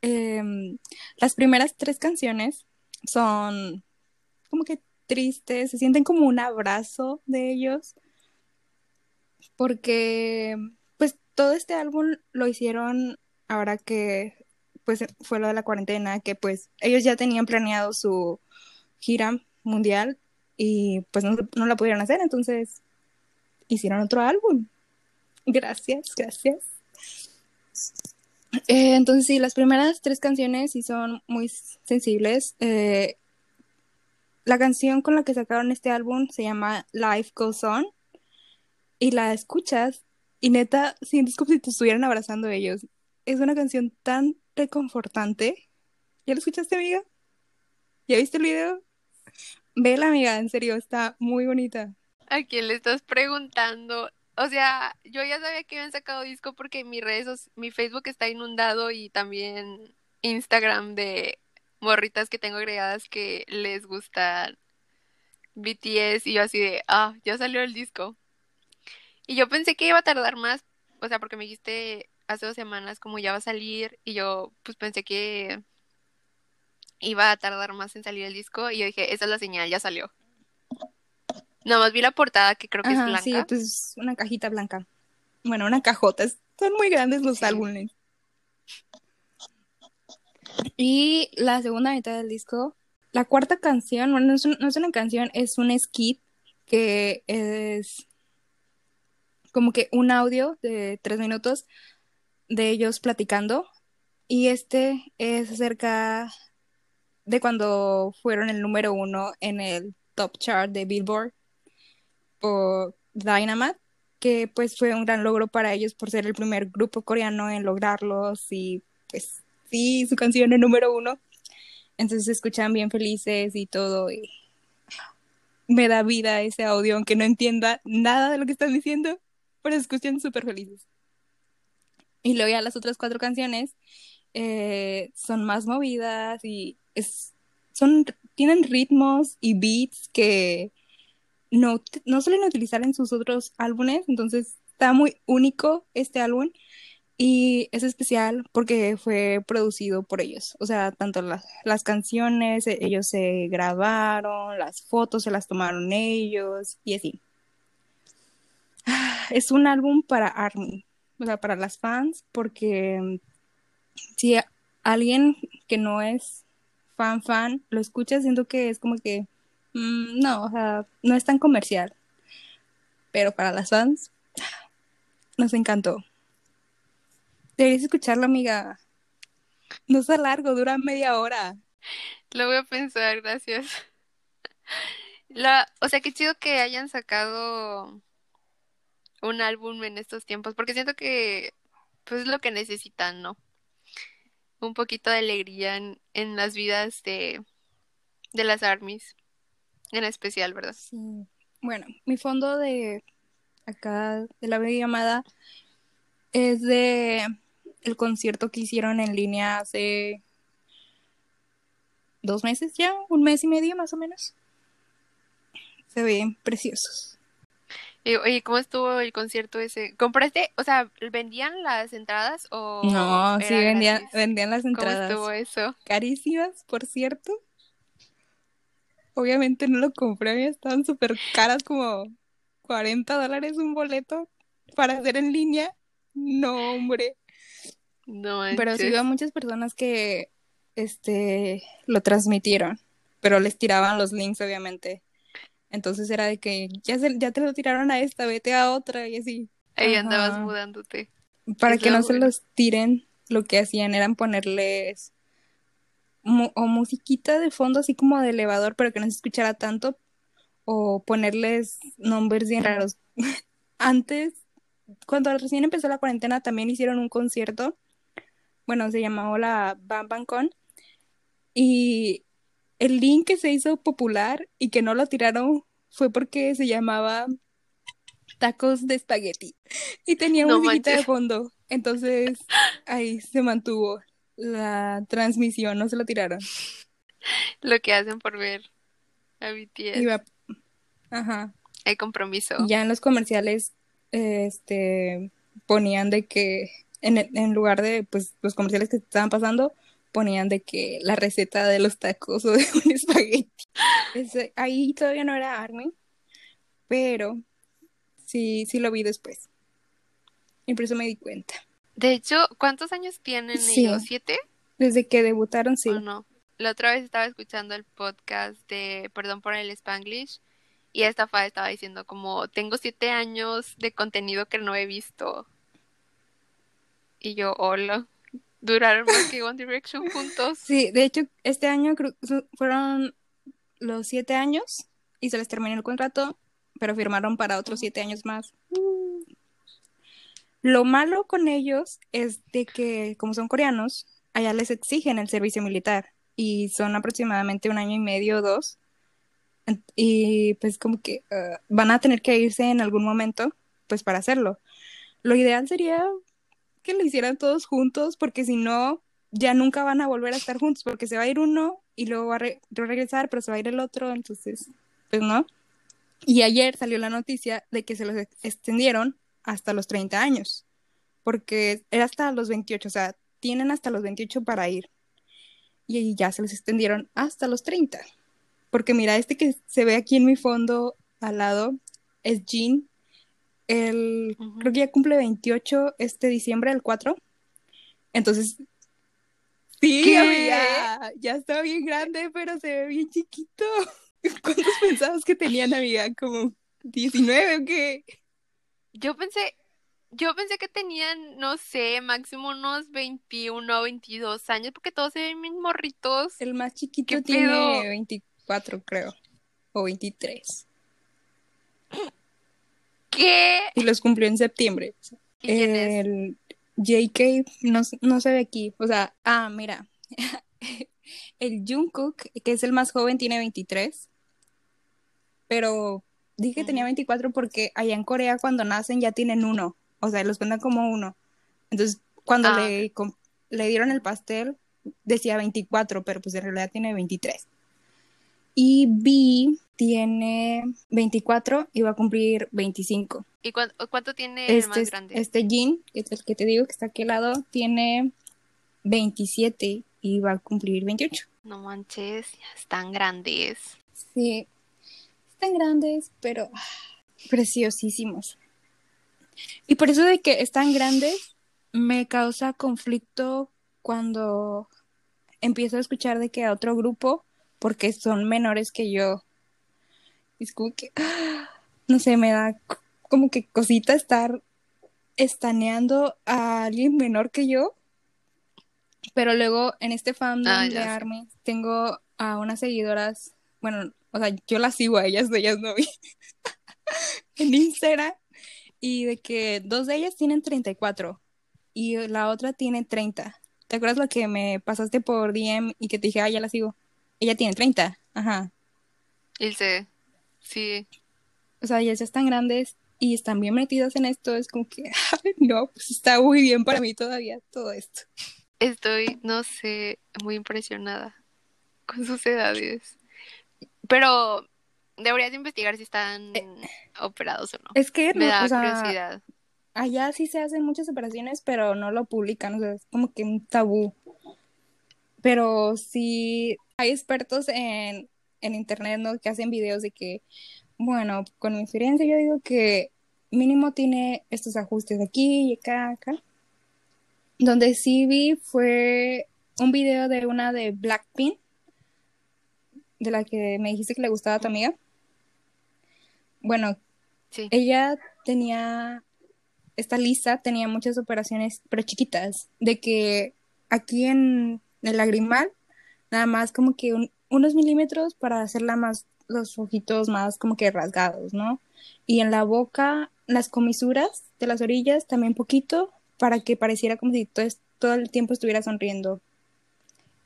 Em, las primeras tres canciones son como que tristes, se sienten como un abrazo de ellos, porque pues todo este álbum lo hicieron ahora que pues fue lo de la cuarentena, que pues ellos ya tenían planeado su gira mundial y pues no, no la pudieron hacer, entonces hicieron otro álbum. Gracias, gracias. Eh, entonces sí, las primeras tres canciones sí son muy sensibles. Eh, la canción con la que sacaron este álbum se llama Life Goes On y la escuchas y neta sientes como si te estuvieran abrazando ellos. Es una canción tan reconfortante. ¿Ya lo escuchaste, amiga? ¿Ya viste el video? Vela, amiga, en serio, está muy bonita. ¿A quién le estás preguntando? O sea, yo ya sabía que habían sacado disco porque mi redes, mi Facebook está inundado y también Instagram de morritas que tengo agregadas que les gusta BTS y yo así de, ah, ya salió el disco. Y yo pensé que iba a tardar más, o sea, porque me dijiste hace dos semanas como ya va a salir y yo pues pensé que iba a tardar más en salir el disco y yo dije, esa es la señal, ya salió. Nada más vi la portada que creo que es blanca. Sí, pues una cajita blanca. Bueno, una cajota. Son muy grandes los álbumes. Y la segunda mitad del disco, la cuarta canción, bueno, no es, no es una canción, es un skit que es como que un audio de tres minutos de ellos platicando. Y este es acerca de cuando fueron el número uno en el top chart de Billboard por Dynamite, que pues fue un gran logro para ellos por ser el primer grupo coreano en lograrlos y pues sí, su canción es número uno. Entonces se escuchan bien felices y todo y me da vida ese audio, aunque no entienda nada de lo que están diciendo, pero se escuchan súper felices. Y luego ya las otras cuatro canciones eh, son más movidas y es, son, tienen ritmos y beats que no, no suelen utilizar en sus otros álbumes, entonces está muy único este álbum y es especial porque fue producido por ellos, o sea, tanto las, las canciones, e, ellos se grabaron, las fotos se las tomaron ellos y así. Es un álbum para ARMY, o sea, para las fans, porque si alguien que no es fan fan lo escucha, siento que es como que Mm, no, o sea, no es tan comercial. Pero para las fans, nos encantó. Deberías escucharlo, amiga. No está largo, dura media hora. Lo voy a pensar, gracias. La, o sea, qué chido que hayan sacado un álbum en estos tiempos, porque siento que pues es lo que necesitan, ¿no? Un poquito de alegría en, en las vidas de, de las armies en especial, ¿verdad? Sí. Bueno, mi fondo de acá de la llamada es de el concierto que hicieron en línea hace dos meses ya, un mes y medio más o menos. Se ven preciosos. Y, oye, ¿cómo estuvo el concierto ese? ¿Compraste, o sea, vendían las entradas o...? No, sí, vendían, vendían las entradas. ¿Cómo estuvo eso? Carísimas, por cierto. Obviamente no lo compré, estaban súper caras, como 40 dólares un boleto para hacer en línea. No, hombre. No, Pero sí hubo muchas personas que este lo transmitieron, pero les tiraban los links, obviamente. Entonces era de que ya, se, ya te lo tiraron a esta, vete a otra y así. Ahí andabas mudándote. Para que no se los tiren, lo que hacían eran ponerles o musiquita de fondo, así como de elevador, pero que no se escuchara tanto, o ponerles nombres bien raros. Antes, cuando recién empezó la cuarentena, también hicieron un concierto, bueno, se llamaba la Bam Bam Con, y el link que se hizo popular y que no lo tiraron fue porque se llamaba tacos de espagueti y tenía musiquita de fondo. Entonces ahí se mantuvo la transmisión, no se lo tiraron. Lo que hacen por ver a BTS. Ajá. Hay compromiso. Ya en los comerciales, este, ponían de que en, en lugar de, pues, los comerciales que estaban pasando, ponían de que la receta de los tacos o de un espagueti. Ahí todavía no era Army, pero sí, sí lo vi después. Y por eso me di cuenta. De hecho, ¿cuántos años tienen Sí. ellos? ¿Siete Desde que debutaron, sí. no? La otra vez estaba escuchando el podcast de Perdón por el Spanglish y esta fa estaba diciendo como tengo siete años de contenido que no he visto. Y yo, hola, duraron más que One Direction juntos. Sí, de hecho, este año creo fueron los siete años y se les terminó el contrato, pero firmaron para otros siete años más. Lo malo con ellos es de que, como son coreanos, allá les exigen el servicio militar y son aproximadamente un año y medio o dos. Y pues como que eh, van a tener que irse en algún momento, pues para hacerlo. Lo ideal sería que lo hicieran todos juntos, porque si no, ya nunca van a volver a estar juntos, porque se va a ir uno y luego va a re- regresar, pero se va a ir el otro, entonces, pues no. Y ayer salió la noticia de que se los ex- extendieron hasta los 30 años, porque era hasta los 28, o sea, tienen hasta los 28 para ir. Y ya se los extendieron hasta los 30. Porque mira, este que se ve aquí en mi fondo al lado es Jean. El, Ujú. creo que ya cumple 28 este diciembre, el 4. Entonces, sí, amiga, ya está bien grande, pero se ve bien chiquito. ¿Cuántos pensabas que tenían, amiga? ¿Como 19 o qué? Yo pensé, yo pensé que tenían, no sé, máximo unos 21 o 22 años, porque todos se ven bien morritos. El más chiquito ¿Qué tiene pedo? 24, creo, o 23. ¿Qué? Y los cumplió en septiembre. ¿Y quién es? El JK no, no se ve aquí. O sea, ah, mira. El Jungkook, que es el más joven, tiene 23. Pero dije que tenía Ujú. 24 porque allá en Corea cuando nacen ya tienen uno. O sea, los cuentan como uno. Entonces, cuando Ah, le, le dieron el pastel, decía 24, pero pues en realidad tiene 23. Y B tiene 24 y va a cumplir 25. ¿Y cuán- cuánto tiene el más Este, grande? este Jin, que es el que te digo que está aquí al lado, tiene 27 y va a cumplir 28. No manches, están grandes. Sí, están grandes, pero ah, preciosísimos. Y por eso de que están grandes, me causa conflicto cuando empiezo a escuchar de que a otro grupo, porque son menores que yo. Es como que, no sé, me da como que cosita estar estaneando a alguien menor que yo. Pero luego en este fandom Ah, de sé. ARMY tengo a unas seguidoras, bueno, o sea, yo las sigo a ellas, ellas no vi, en Instagram, y de que dos de ellas tienen 34 y la otra tiene 30. ¿Te acuerdas lo que me pasaste por DM y que te dije, ah, ya la sigo? Ella tiene 30, ajá. Ilse, sí. O sea, ellas ya están grandes y están bien metidas en esto, es como que, no, pues está muy bien para mí todavía todo esto. Estoy, no sé, muy impresionada con sus edades. Pero deberías investigar si están operados o no. Es que, Me no, da o sea, curiosidad. allá sí se hacen muchas operaciones, pero no lo publican, o sea, es como que un tabú. Pero sí hay expertos en, en internet, ¿no? Que hacen videos de que, bueno, con mi experiencia yo digo que mínimo tiene estos ajustes aquí y acá, acá. Donde sí vi fue un video de una de Blackpink, de la que me dijiste que le gustaba a tu amiga. Bueno, Sí. ella tenía, esta Lisa tenía muchas operaciones, pero chiquitas, de que aquí en el lagrimal, nada más como que un- unos milímetros para hacerla más, los ojitos más como que rasgados, ¿no? Y en la boca, las comisuras de las orillas, también poquito, para que pareciera como si todo, todo el tiempo estuviera sonriendo.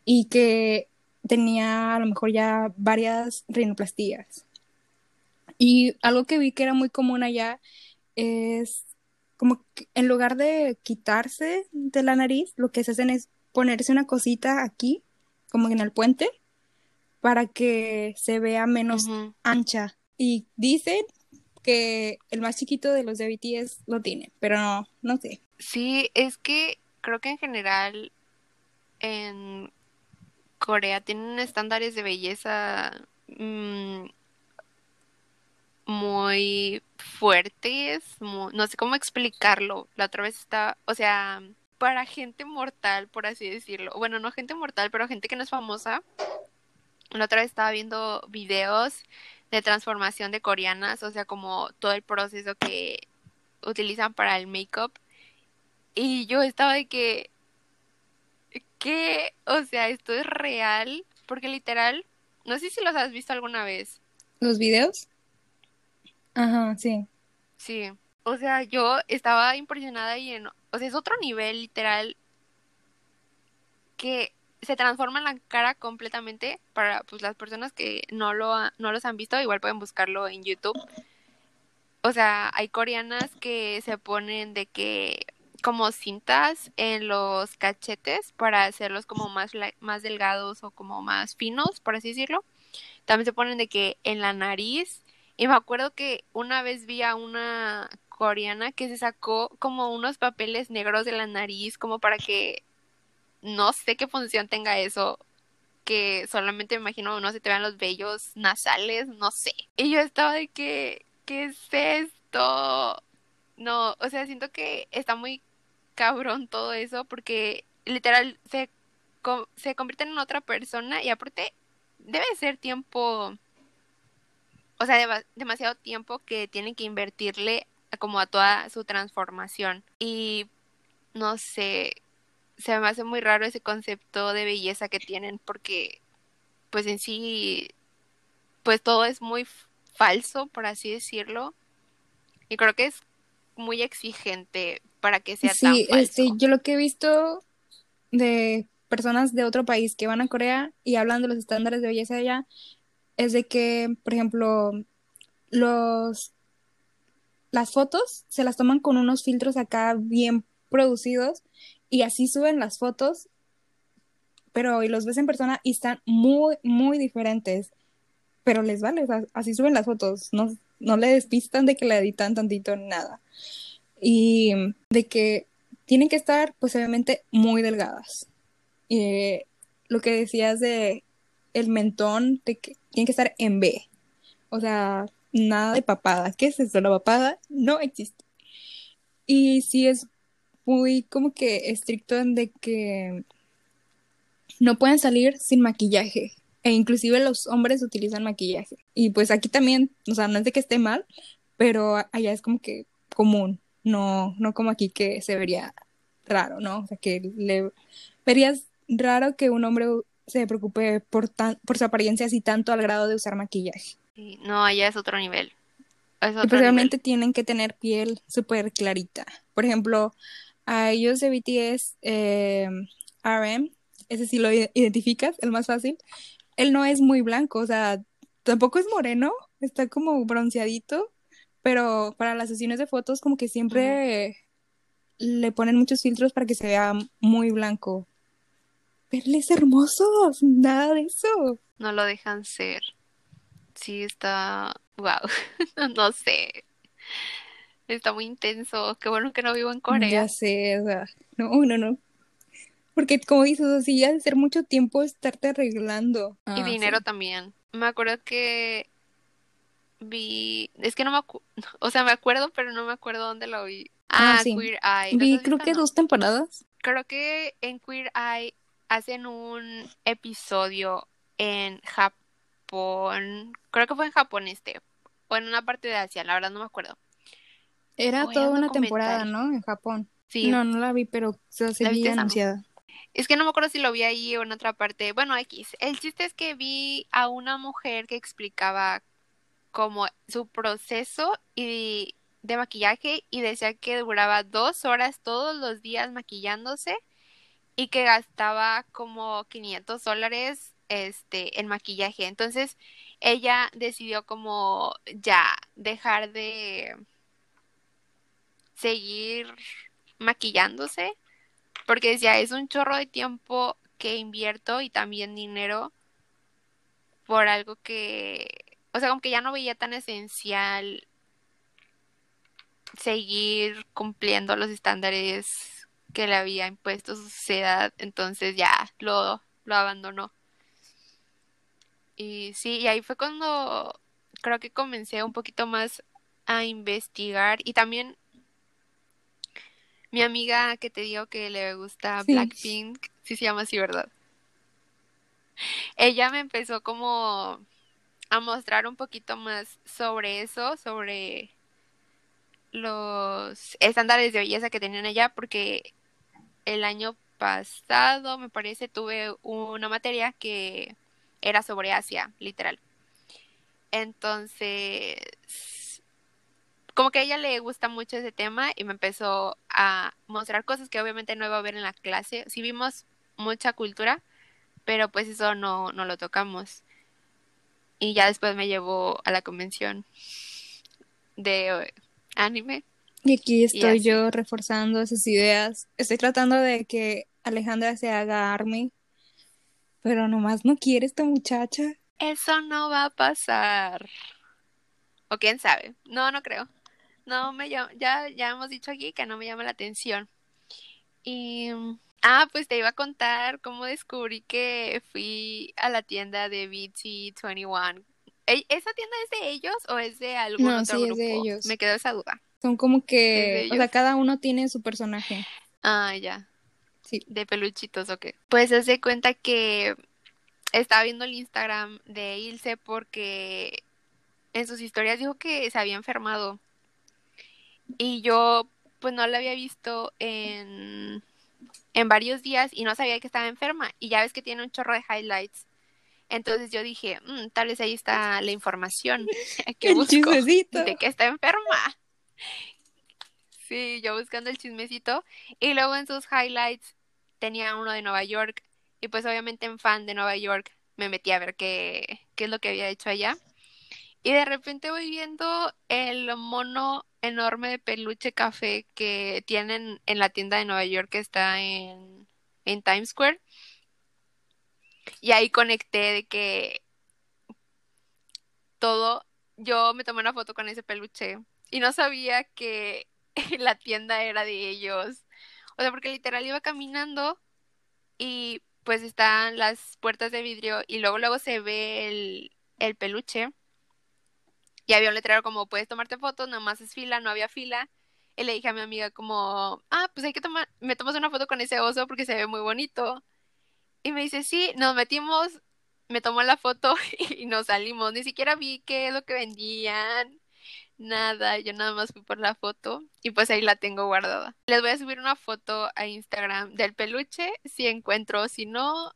Y que tenía a lo mejor ya varias rinoplastías. Y algo que vi que era muy común allá es como que en lugar de quitarse de la nariz, lo que se hacen es ponerse una cosita aquí, como en el puente, para que se vea menos Ujú. ancha. Y dicen que el más chiquito de los de BTS lo tiene, pero no, no sé. Sí, es que creo que en general en Corea tienen estándares de belleza mm, muy fuertes, no sé cómo explicarlo. La otra vez está, o sea, para gente mortal, por así decirlo. Bueno, no gente mortal, pero gente que no es famosa. La otra vez estaba viendo videos de transformación de coreanas, o sea, como todo el proceso que utilizan para el make-up. Y yo estaba de que, ¿qué? O sea, esto es real, porque literal, no sé si los has visto alguna vez. ¿Los videos? Ajá, sí. Sí. O sea, yo estaba impresionada y en, o sea, es otro nivel literal que se transforma la cara completamente para pues las personas que no lo no los han visto, igual pueden buscarlo en YouTube. O sea, hay coreanas que se ponen de que como cintas en los cachetes para hacerlos como más más delgados o como más finos, por así decirlo. También se ponen de que en la nariz y me acuerdo que una vez vi a una coreana que se sacó como unos papeles negros de la nariz como para que no sé qué función tenga eso que solamente me imagino no se te vean los vellos nasales, no sé. Y yo estaba de que ¿qué es esto? No, o sea, siento que está muy cabrón todo eso porque literal se se convierten en otra persona y aparte debe ser tiempo o sea, demasiado tiempo que tienen que invertirle como a toda su transformación. Y no sé, se me hace muy raro ese concepto de belleza que tienen porque pues en sí pues todo es muy falso, por así decirlo. Y creo que es muy exigente para que sea tan falso. Este, yo lo que he visto de personas de otro país que van a Corea y hablan de los estándares de belleza allá es de que, por ejemplo, los las fotos se las toman con unos filtros acá bien producidos y así suben las fotos, pero y los ves en persona y están muy, muy diferentes. Pero les vale, así suben las fotos, no, no le despistan de que la editan tantito, nada. Y de que tienen que estar, pues obviamente, muy delgadas. Eh, lo que decías de el mentón, de que tiene que estar en B. O sea, nada de papada. ¿Qué es eso? La papada no existe. Y sí es muy como que estricto en de que no pueden salir sin maquillaje. E inclusive los hombres utilizan maquillaje. Y pues aquí también, o sea, no es de que esté mal, pero allá es como que común. No, no como aquí que se vería raro, ¿no? O sea, que le verías raro que un hombre se preocupe por, tan, por su apariencia así tanto al grado de usar maquillaje. No, allá es otro nivel. y probablemente tienen que tener piel súper clarita. Por ejemplo, a ellos de BTS, eh, RM, ese sí lo identificas, el más fácil. Él no es muy blanco, o sea, tampoco es moreno, está como bronceadito, pero para las sesiones de fotos como que siempre le ponen muchos filtros para que se vea muy blanco verles hermosos, nada de eso. No lo dejan ser. Sí, está. Wow. no sé. Está muy intenso. Qué bueno que no vivo en Corea. Ya sé, o sea, no, no, no. Porque como dices, así ya de ser mucho tiempo estarte arreglando. y ah, dinero también. Me acuerdo que vi, es que no me acuerdo, o sea, me acuerdo, pero no me acuerdo dónde lo vi. Ah, ah Queer Eye. Vi creo que dos temporadas. Creo que en Queer Eye hacen un episodio en Japón, creo que fue en Japón este, o en una parte de Asia, la verdad no me acuerdo. Era toda una temporada, ¿no? En Japón. Sí. No, no la vi, pero se vi anunciada. Es que no me acuerdo si lo vi ahí o en otra parte. Bueno, X. El chiste es que vi a una mujer que explicaba como su proceso y de maquillaje y decía que duraba dos horas todos los días maquillándose y que gastaba como 500 dólares este, en maquillaje. Entonces ella decidió como ya dejar de seguir maquillándose porque decía, es un chorro de tiempo que invierto y también dinero por algo que, o sea, como que ya no veía tan esencial seguir cumpliendo los estándares que le había impuesto su sociedad, entonces ya lo, lo abandonó. Y sí, y ahí fue cuando creo que comencé un poquito más a investigar y también mi amiga que te digo que le gusta Sí. Blackpink, sí se llama así, ¿verdad? Ella me empezó como a mostrar un poquito más sobre eso, sobre los estándares de belleza que tenían allá, porque el año pasado, me parece, tuve una materia que era sobre Asia, literal. Entonces, como que a ella le gusta mucho ese tema y me empezó a mostrar cosas que obviamente no iba a ver en la clase. Sí vimos mucha cultura, pero pues eso no, no lo tocamos. Y ya después me llevó a la convención de eh, anime. Y aquí estoy así. yo reforzando esas ideas. Estoy tratando de que Alejandra se haga Army, pero nomás no quiere esta muchacha. Eso no va a pasar. O quién sabe. No, no creo. No me llama, ya, ya hemos dicho aquí que no me llama la atención. Y ah, pues te iba a contar cómo descubrí que fui a la tienda de BT21. ¿E- ¿Esa tienda es de ellos o es de algún No, otro sí, es grupo? de ellos. Me quedó esa duda. Son como ¿Es que, o sea, cada uno tiene su personaje. Ah, ya. Sí. De peluchitos, ok. Pues se hace cuenta que estaba viendo el Instagram de Ilse porque en sus historias dijo que se había enfermado. Y yo, pues no la había visto en, en varios días y no sabía que estaba enferma. Y ya ves que tiene un chorro de highlights. Entonces yo dije, "Mm, tal vez ahí está la información que El busco chismecito. de que está enferma. Sí, yo buscando el chismecito. Y luego en sus highlights tenía uno de Nueva York. Y pues obviamente en fan de Nueva York me metí a ver qué, qué es lo que había hecho allá. Y de repente voy viendo el mono enorme de peluche café que tienen en la tienda de Nueva York que está en, en Times Square. Y ahí conecté de que todo, yo me tomé una foto con ese peluche y no sabía que la tienda era de ellos. O sea, porque literal iba caminando y pues están las puertas de vidrio y luego luego se ve el, el peluche y había un letrero como puedes tomarte fotos, nomás es fila, no había fila. Y le dije a mi amiga como, ah, pues hay que tomar, me tomas una foto con ese oso porque se ve muy bonito. Y me dice, sí, nos metimos, me tomó la foto y nos salimos. Ni siquiera vi qué es lo que vendían, nada. Yo nada más fui por la foto y pues ahí la tengo guardada. Les voy a subir una foto a Instagram del peluche si encuentro, si no,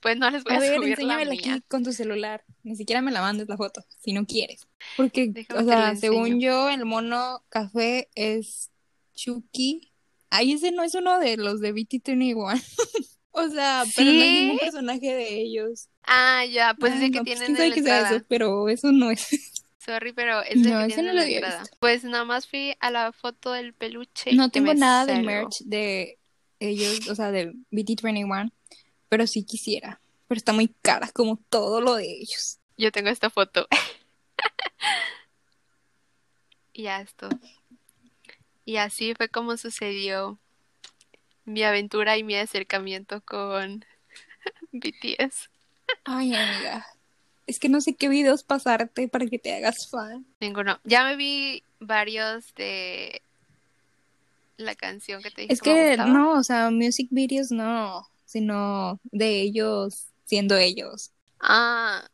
pues no les voy A a, ver, subir la enséñamela mía. aquí con tu celular. Ni siquiera me la mandes la foto, si no quieres. Porque, Déjame o la sea, según yo, el mono café es Chucky. Ay, ese no es uno de los de BT21. o sea, pero no es ¿Sí? ningún personaje de ellos. Ah, ya, pues Ay, ese que no, pues tienen en la qué sea eso, pero eso no es. Sorry, pero es No, ese no lo había visto. Pues nada más fui a la foto del peluche No tengo nada de salgo. merch de ellos, o sea, de BT21, pero sí quisiera. Pero está muy cara, como todo lo de ellos. Yo tengo esta foto. Y ya esto. Y así fue como sucedió mi aventura y mi acercamiento con BTS. Ay, amiga. Es que no sé qué videos pasarte para que te hagas fan. Ninguno. Ya me vi varios de la canción que te dije Es que que no, o sea, music videos no, sino de ellos siendo ellos. Ah,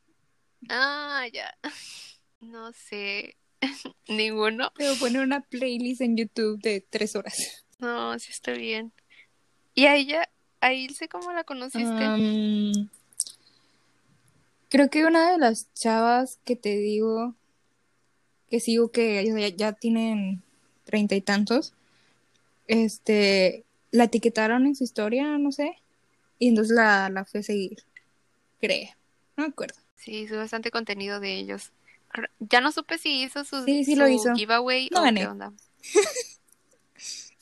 ah, ya. No sé. Ninguno. A poner una playlist en YouTube de tres horas. No, sí está bien. ¿Y a ella, a Ilse, cómo la conociste? Am, creo que una de las chavas que te digo que sigo que ya, ya tienen treinta y tantos, este, la etiquetaron en su historia, no sé, y entonces la, la fui a seguir, creo, no me acuerdo. Sí, hizo bastante contenido de ellos. Ya no supe si hizo su, Sí, sí lo su hizo. giveaway No o gané. qué onda.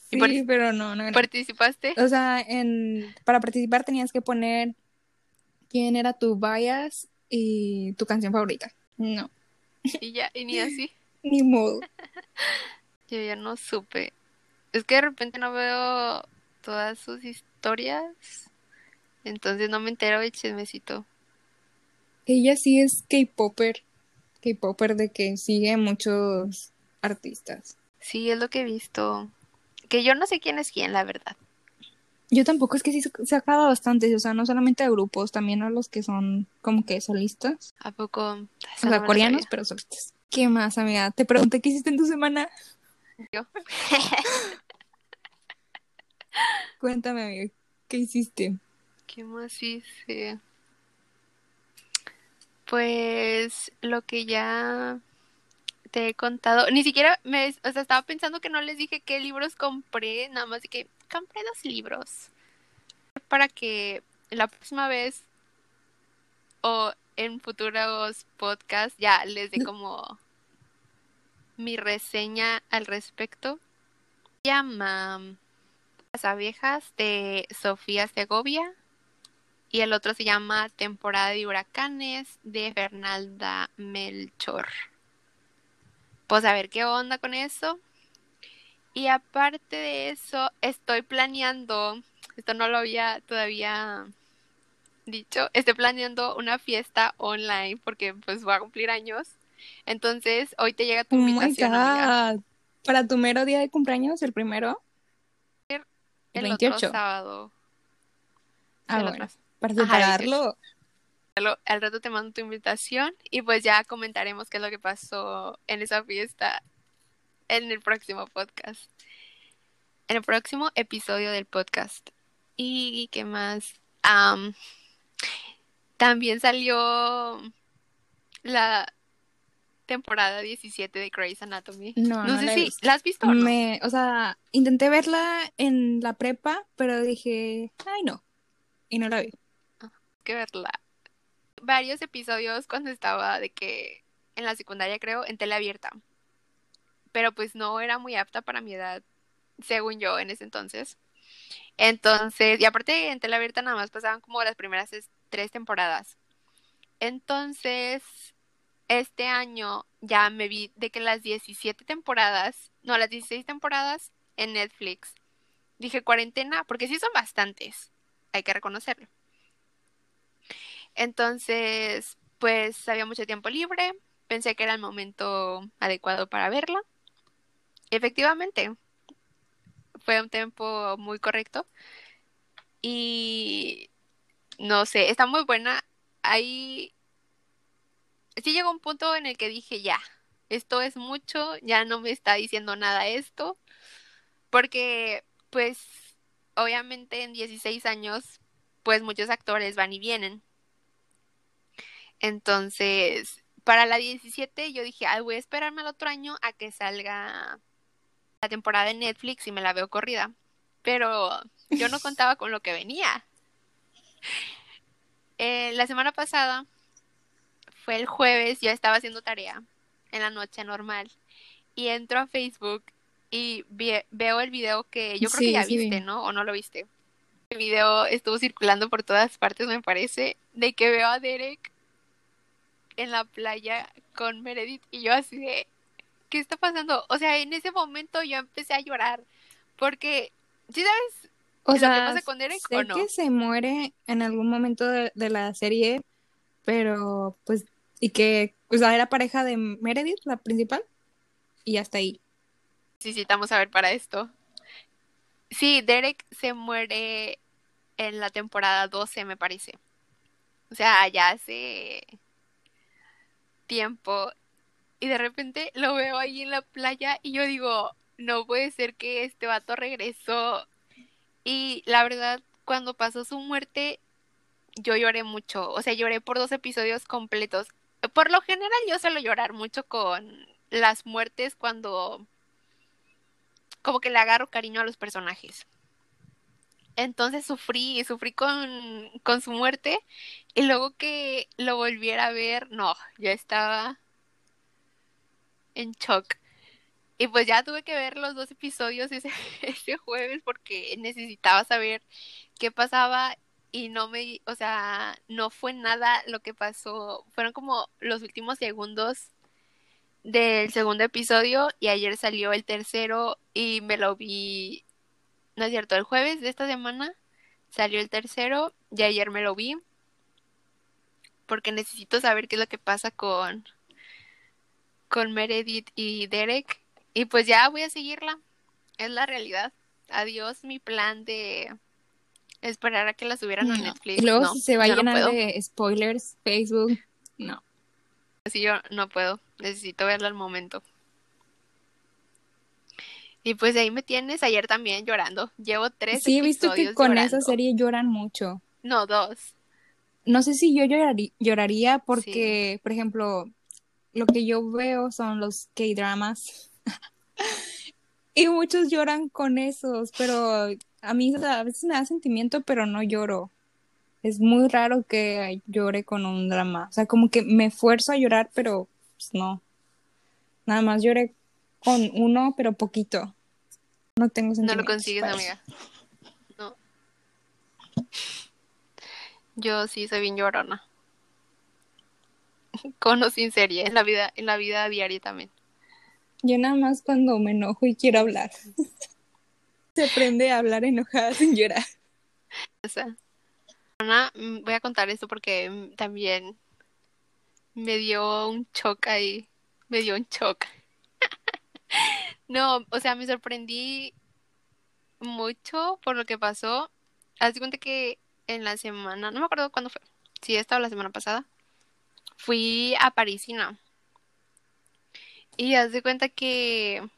Sí, ¿Y partic- pero no, no gané. ¿Participaste? O sea, en, para participar tenías que poner quién era tu bias y tu canción favorita. No, Y ya, y ni así. ni modo. Yo ya no supe. Es que de repente no veo todas sus historias. Entonces no me entero del chismecito. Ella sí es K-Popper. K-Popper de que sigue muchos artistas. Sí, es lo que he visto. Que yo no sé quién es quién, la verdad. Yo tampoco, es que sí se acaba bastante, o sea, no solamente a grupos, también a los que son como que solistas. ¿A poco? O sea, coreanos, pero solistas. ¿Qué más, amiga? Te pregunté qué hiciste en tu semana. Yo. Cuéntame, amiga, ¿qué hiciste? ¿Qué más hice? Pues lo que ya te he contado, ni siquiera me, o sea, estaba pensando que no les dije qué libros compré, nada más de que compré dos libros para que la próxima vez o en futuros podcasts ya les dé como mi reseña al respecto. Se llama Las abejas de Sofía Segovia y el otro se llama Temporada de huracanes de Fernanda Melchor. Pues a ver qué onda con eso. Y aparte de eso, estoy planeando, esto no lo había todavía dicho, estoy planeando una fiesta online porque pues voy a cumplir años. Entonces, hoy te llega tu Oh my invitación, amiga. God. ¿Para tu mero día de cumpleaños, el primero? El 28. otro sábado. Ah, el bueno, otro- para separarlo. Al rato te mando tu invitación y pues ya comentaremos qué es lo que pasó en esa fiesta en el próximo podcast. En el próximo episodio del podcast. ¿Y qué más? Am, también salió la temporada 17 de Grey's Anatomy. No, no sé la si la has visto o no. Me, o sea, intenté verla en la prepa, pero dije, ay no. Y no la vi. que verla. Varios episodios cuando estaba de que en la secundaria creo, en tele abierta. Pero pues no era muy apta para mi edad, según yo en ese entonces. Entonces, y aparte en tele abierta nada más pasaban como las primeras es- tres temporadas. Entonces, este año ya me vi de que las 17 temporadas, no, las 16 temporadas en Netflix. Dije cuarentena, porque sí son bastantes, hay que reconocerlo. Entonces, pues había mucho tiempo libre, pensé que era el momento adecuado para verla. Efectivamente, fue un tiempo muy correcto y no sé, está muy buena. Ahí sí llegó un punto en el que dije, ya, esto es mucho, ya no me está diciendo nada esto, porque pues obviamente en 16 años, pues muchos actores van y vienen. Entonces, para la 17 yo dije, ay, voy a esperarme al otro año a que salga temporada de Netflix y me la veo corrida. Pero yo no contaba con lo que venía. Eh, la semana pasada fue el jueves, yo estaba haciendo tarea en la noche normal y entro a Facebook y veo el video que yo creo que Sí, ya sí vi. viste, ¿no? ¿O no lo viste? El video estuvo circulando por todas partes, me parece, de que veo a Derek en la playa con Meredith y yo así de, ¿qué está pasando? O sea, en ese momento yo empecé a llorar porque, ¿sí sabes? O ¿Lo que sea, pasa con Derek sé o no? que se muere en algún momento de, de la serie, pero pues, y que, o sea, era pareja de Meredith, la principal, y hasta ahí. Necesitamos saber para esto. Sí, Derek se muere en la temporada 12, me parece. O sea, ya hace tiempo. Y de repente lo veo ahí en la playa y yo digo, no puede ser que este vato regresó. Y la verdad, cuando pasó su muerte, yo lloré mucho. O sea, lloré por dos episodios completos. Por lo general, yo suelo llorar mucho con las muertes cuando como que le agarro cariño a los personajes. Entonces sufrí, sufrí con, con su muerte y luego que lo volviera a ver, no, yo estaba en shock. Y pues ya tuve que ver los dos episodios ese, ese jueves porque necesitaba saber qué pasaba y no me, o sea, no fue nada lo que pasó, fueron como los últimos segundos del segundo episodio y ayer salió el tercero y me lo vi, no es cierto, el jueves de esta semana salió el tercero y ayer me lo vi porque necesito saber qué es lo que pasa con, con Meredith y Derek. Y pues ya voy a seguirla. Es la realidad. Adiós mi plan de esperar a que la subieran a No. Netflix. Y luego No, se va a no llenar puedo. de spoilers, Facebook. No. Así yo no puedo. Necesito verla al momento. Y pues de ahí me tienes ayer también llorando. Llevo tres Sí, he visto que con llorando. esa serie lloran mucho. No, dos. No sé si yo llorarí- lloraría porque, por ejemplo, lo que yo veo son los K-dramas. y muchos lloran con esos, pero a mí o sea, a veces me da sentimiento, pero no lloro. Es muy raro que llore con un drama. O sea, como que me esfuerzo a llorar, pero pues, no. Nada más lloré con uno, pero poquito. No tengo No sentimientos. lo consigues, eso. amiga. No. Yo sí soy bien llorona. Con o sin serie, en la vida, en la vida diaria también. Yo nada más cuando me enojo y quiero hablar. Se aprende a hablar enojada sin llorar. O sea, Ana, mm, voy a contar esto porque mm, también me dio un shock ahí. Me dio un shock. No, o sea, me sorprendí mucho por lo que pasó. Haz de cuenta que en la semana, no me acuerdo cuándo fue, si esta o la semana pasada, fui a Parisina. Y haz de cuenta que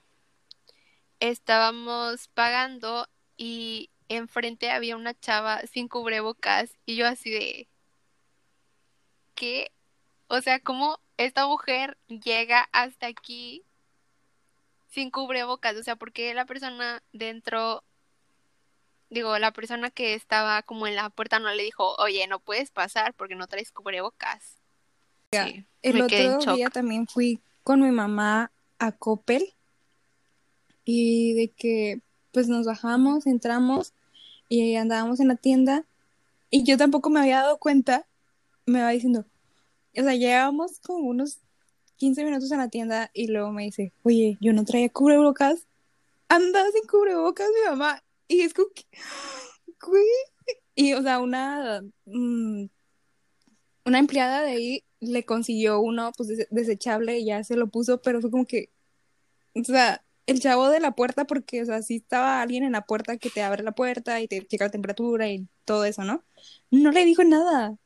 estábamos pagando y enfrente había una chava sin cubrebocas y yo así de ¿qué? O sea, ¿cómo esta mujer llega hasta aquí sin cubrebocas? O sea, ¿por qué la persona dentro, digo, la persona que estaba como en la puerta no le dijo, oye, no puedes pasar porque no traes cubrebocas? Sí, El otro día también fui con mi mamá a Coppel y de que pues nos bajamos, entramos y andábamos en la tienda y yo tampoco me había dado cuenta, me va diciendo, o sea, llegábamos como unos 15 minutos en la tienda y luego me dice, oye, yo no traía cubrebocas, andaba sin cubrebocas mi mamá y es como que, y o sea, una, mm, una empleada de ahí le consiguió uno pues des- desechable y ya se lo puso, pero fue como que, o sea, el chavo de la puerta, porque, o sea, sí estaba alguien en la puerta que te abre la puerta y te checa la temperatura y todo eso, ¿no? No le dijo nada.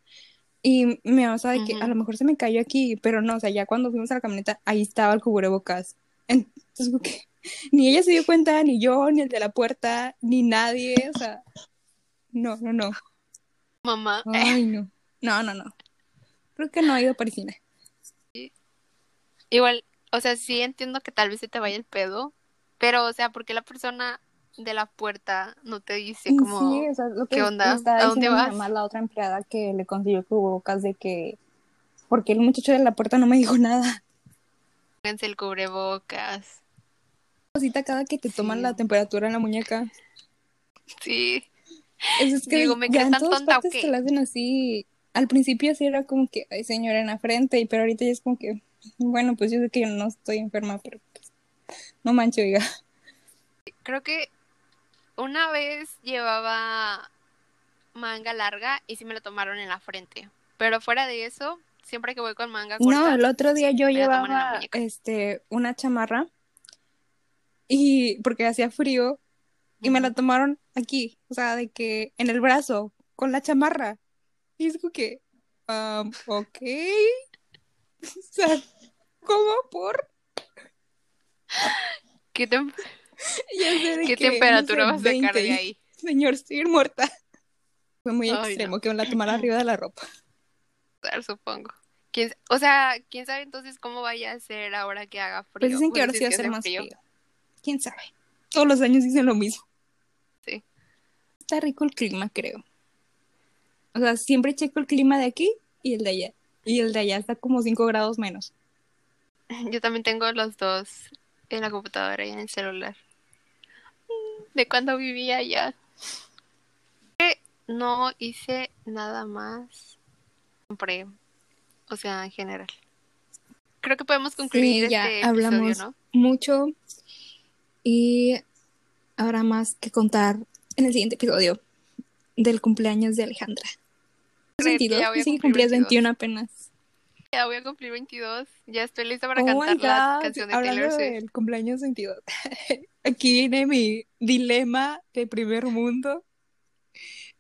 Y mi mamá sabe que a lo mejor se me cayó aquí, pero no, o sea, ya cuando fuimos a la camioneta, ahí estaba el cubrebocas. Entonces, como que ni ella se dio cuenta, ni yo, ni el de la puerta, ni nadie, o sea, no, no, no. Mamá, Ay, no. No, no, no. Creo que no ha ido a Parisina. igual, o sea, sí entiendo que tal vez se te vaya el pedo, pero, o sea, ¿por qué la persona de la puerta no te dice como, Sí, o sea, lo que ¿qué onda? ¿A dónde vas? mamá, la otra empleada que le consiguió cubrebocas de que, porque el muchacho de la puerta no me dijo nada. pónganse el cubrebocas? Cosita cada que te toman Sí. la temperatura en la muñeca. Sí, Eso es que Digo, ¿me ya en todas tonta partes qué? te lo hacen así. Al principio sí era como que, ay señora, en la frente, y pero ahorita ya es como que, bueno, pues yo sé que yo no estoy enferma, pero pues, no mancho, oiga. creo que una vez llevaba manga larga y sí me la tomaron en la frente, pero fuera de eso, siempre que voy con manga No, corta, el otro día yo llevaba este una chamarra y porque hacía frío y me la tomaron aquí, o sea, de que en el brazo con la chamarra. Y es como que, um, ok. O sea, ¿cómo por? ¿Qué, tem- qué que, no temperatura sé, vas a sacar 20 de ahí? Señor, estoy muerta. Fue muy Ay, no. extremo que me la tomara arriba de la ropa. Supongo. ¿Quién- o sea, quién sabe entonces cómo vaya a ser ahora que haga frío. Pues dicen que ahora sí va a que ser más frío. frío. ¿Quién sabe? Todos los años dicen lo mismo. Sí. Está rico el clima, creo. O sea, siempre checo el clima de aquí y el de allá. Y el de allá está como 5 grados menos. Yo también tengo los dos en la computadora y en el celular. De cuando vivía allá. No hice nada más. Compré. O sea, en general. Creo que podemos concluir Sí, ya este hablamos episodio, ¿no? mucho y habrá más que contar en el siguiente episodio del cumpleaños de Alejandra. Creer que 22, ya voy a cumplir cumplías 22. 21 apenas. Ya voy a cumplir 22. Ya estoy lista para Oh cantar la canción de hablando Taylor Swift. del cumpleaños 22. Aquí viene mi dilema de primer mundo.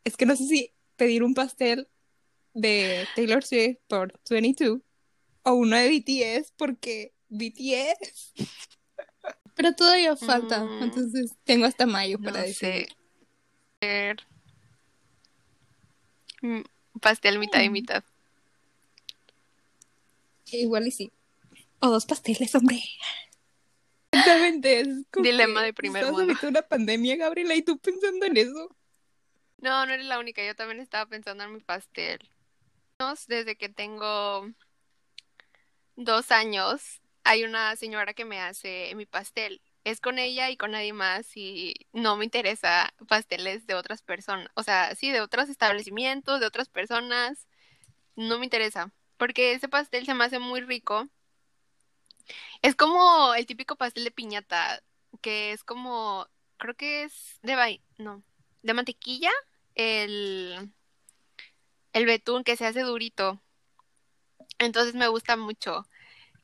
Es que no sé si pedir un pastel de Taylor Swift por 22 o uno de BTS porque BTS. Pero todavía falta, Mm. entonces tengo hasta mayo No para decidir. sé. Pastel mitad y Mm. mitad. Igual y sí. O dos pasteles, hombre. Exactamente. Es como Dilema de primer estás mundo. una pandemia, Gabriela, y tú pensando en eso. No, no eres la única. Yo también estaba pensando en mi pastel. Desde que tengo dos años, hay una señora que me hace mi pastel. Es con ella y con nadie más y no me interesa pasteles de otras personas. O sea, sí, de otros establecimientos, de otras personas. No me interesa. Porque ese pastel se me hace muy rico. Es como el típico pastel de piñata, que es como, creo que es de vainilla, no, de mantequilla, el, el betún que se hace durito. Entonces me gusta mucho.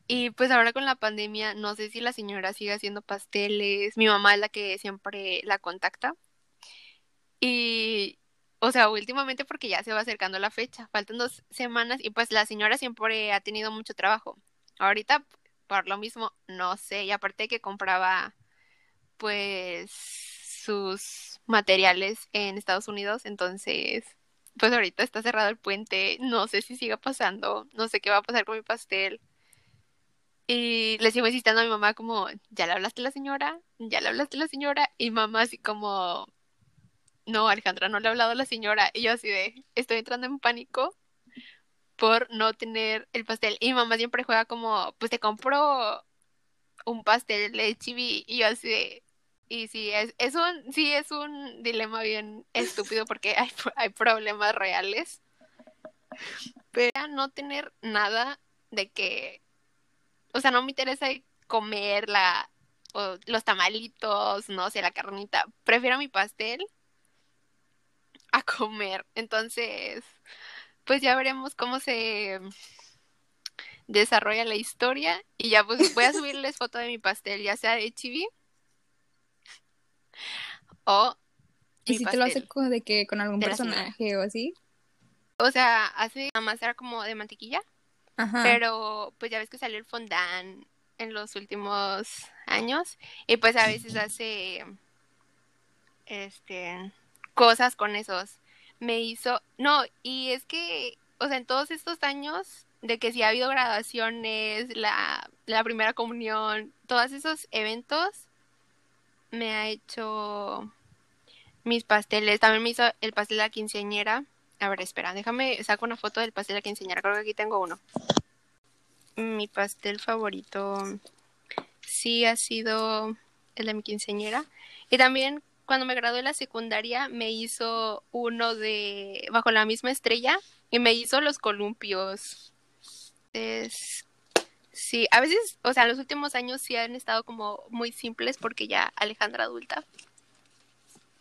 Y pues ahora con la pandemia, no sé si la señora sigue haciendo pasteles. Mi mamá es la que siempre la contacta. Y, o sea, últimamente porque ya se va acercando la fecha, faltan dos semanas y pues la señora siempre ha tenido mucho trabajo. Ahorita, por lo mismo, no sé. Y aparte que compraba, pues, sus materiales en Estados Unidos, entonces, pues ahorita está cerrado el puente, no sé si siga pasando, no sé qué va a pasar con mi pastel. Y le sigo insistiendo a mi mamá como, ¿ya le hablaste a la señora? ¿Ya le hablaste a la señora? Y mamá así como, no, Alejandra, no le he hablado a la señora. Y yo así de, estoy entrando en pánico por no tener el pastel. Y mamá siempre juega como, pues te compro un pastel de chibi. Y yo así de, y sí, es, es un, sí, es un dilema bien estúpido porque hay, hay problemas reales. Pero no tener nada de que, o sea, no me interesa comer la, o los tamalitos, no sé, la carnita. Prefiero mi pastel a comer. Entonces, pues ya veremos cómo se desarrolla la historia. Y ya pues voy a subirles foto de mi pastel, ya sea de chibi o ¿Y mi si te lo hace de que con algún de personaje o así? O sea, hace nada más era como de mantequilla, Ajá. pero pues ya ves que salió el fondant en los últimos años y pues a veces hace este cosas con esos. Me hizo, no, y es que, o sea, en todos estos años de que si ha habido graduaciones, la, la primera comunión, todos esos eventos, me ha hecho mis pasteles. También me hizo el pastel de la quinceañera. A ver, espera, déjame, saco una foto del pastel la quinceañera. Creo que aquí tengo uno. Mi pastel favorito sí ha sido el de mi quinceañera. Y también cuando me gradué de la secundaria me hizo uno de Bajo la misma estrella y me hizo los columpios. Es... Sí, a veces, o sea, los últimos años sí han estado como muy simples porque ya Alejandra adulta.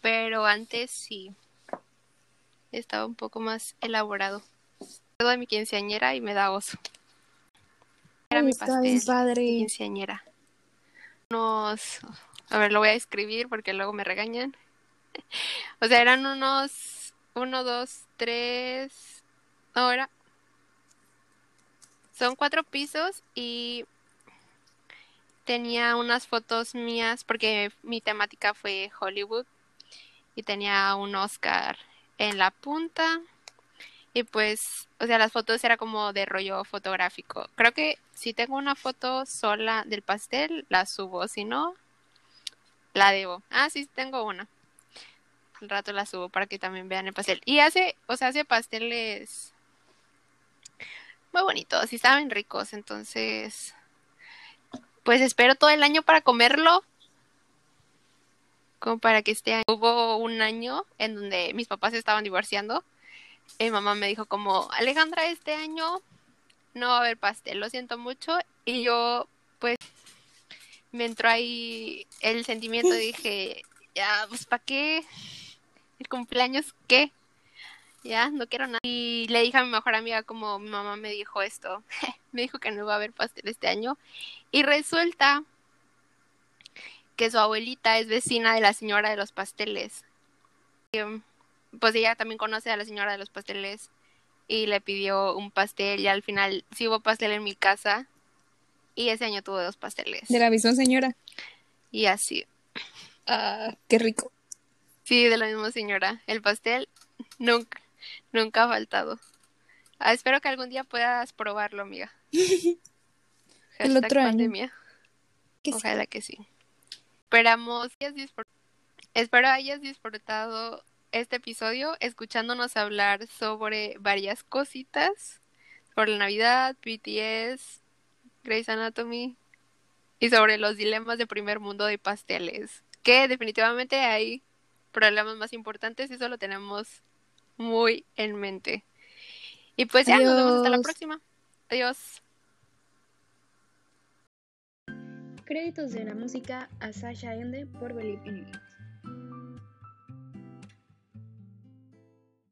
Pero antes sí estaba un poco más elaborado. Todo de mi quinceañera y me da oso. Era mi pastel padre. quinceañera. Unos, a ver, lo voy a escribir porque luego me regañan. O sea, eran unos, uno, dos, tres, ahora. Son cuatro pisos y tenía unas fotos mías porque mi temática fue Hollywood y tenía un Oscar en la punta y pues, o sea, las fotos era como de rollo fotográfico. Creo que si tengo una foto sola del pastel, la subo, si no, la debo. Ah, sí, tengo una. Al rato la subo para que también vean el pastel. Y hace, o sea, hace pasteles muy bonitos y saben ricos, entonces pues espero todo el año para comerlo. Como para que este año hubo un año en donde mis papás estaban divorciando. Y mamá me dijo como, Alejandra, este año no va a haber pastel, lo siento mucho. Y yo, pues, me entró ahí el sentimiento dije, ya, pues, ¿para qué? ¿El cumpleaños qué? ya, no quiero nada. Y le dije a mi mejor amiga como mi mamá me dijo esto, me dijo que no iba a haber pastel este año. Y resulta que su abuelita es vecina de la señora de los pasteles. Um, pues ella también conoce a la señora de los pasteles y le pidió un pastel y al final sí hubo pastel en mi casa y ese año tuvo dos pasteles. De la misma señora. Y así. Ah, qué rico. Sí, de la misma señora. El pastel nunca, nunca ha faltado. Ah, espero que algún día puedas probarlo, amiga. El otro año. pandemia. Que sí. Ojalá que sí. Esperamos que Espero hayas disfrutado este episodio escuchándonos hablar sobre varias cositas. Sobre la Navidad, BTS, Grey's Anatomy y sobre los dilemas de primer mundo de pasteles. Que definitivamente hay problemas más importantes y eso lo tenemos muy en mente. Y pues ya, nos vemos hasta la Adiós. próxima. Adiós. Créditos de la música a Sasha Ende por Believe in Me.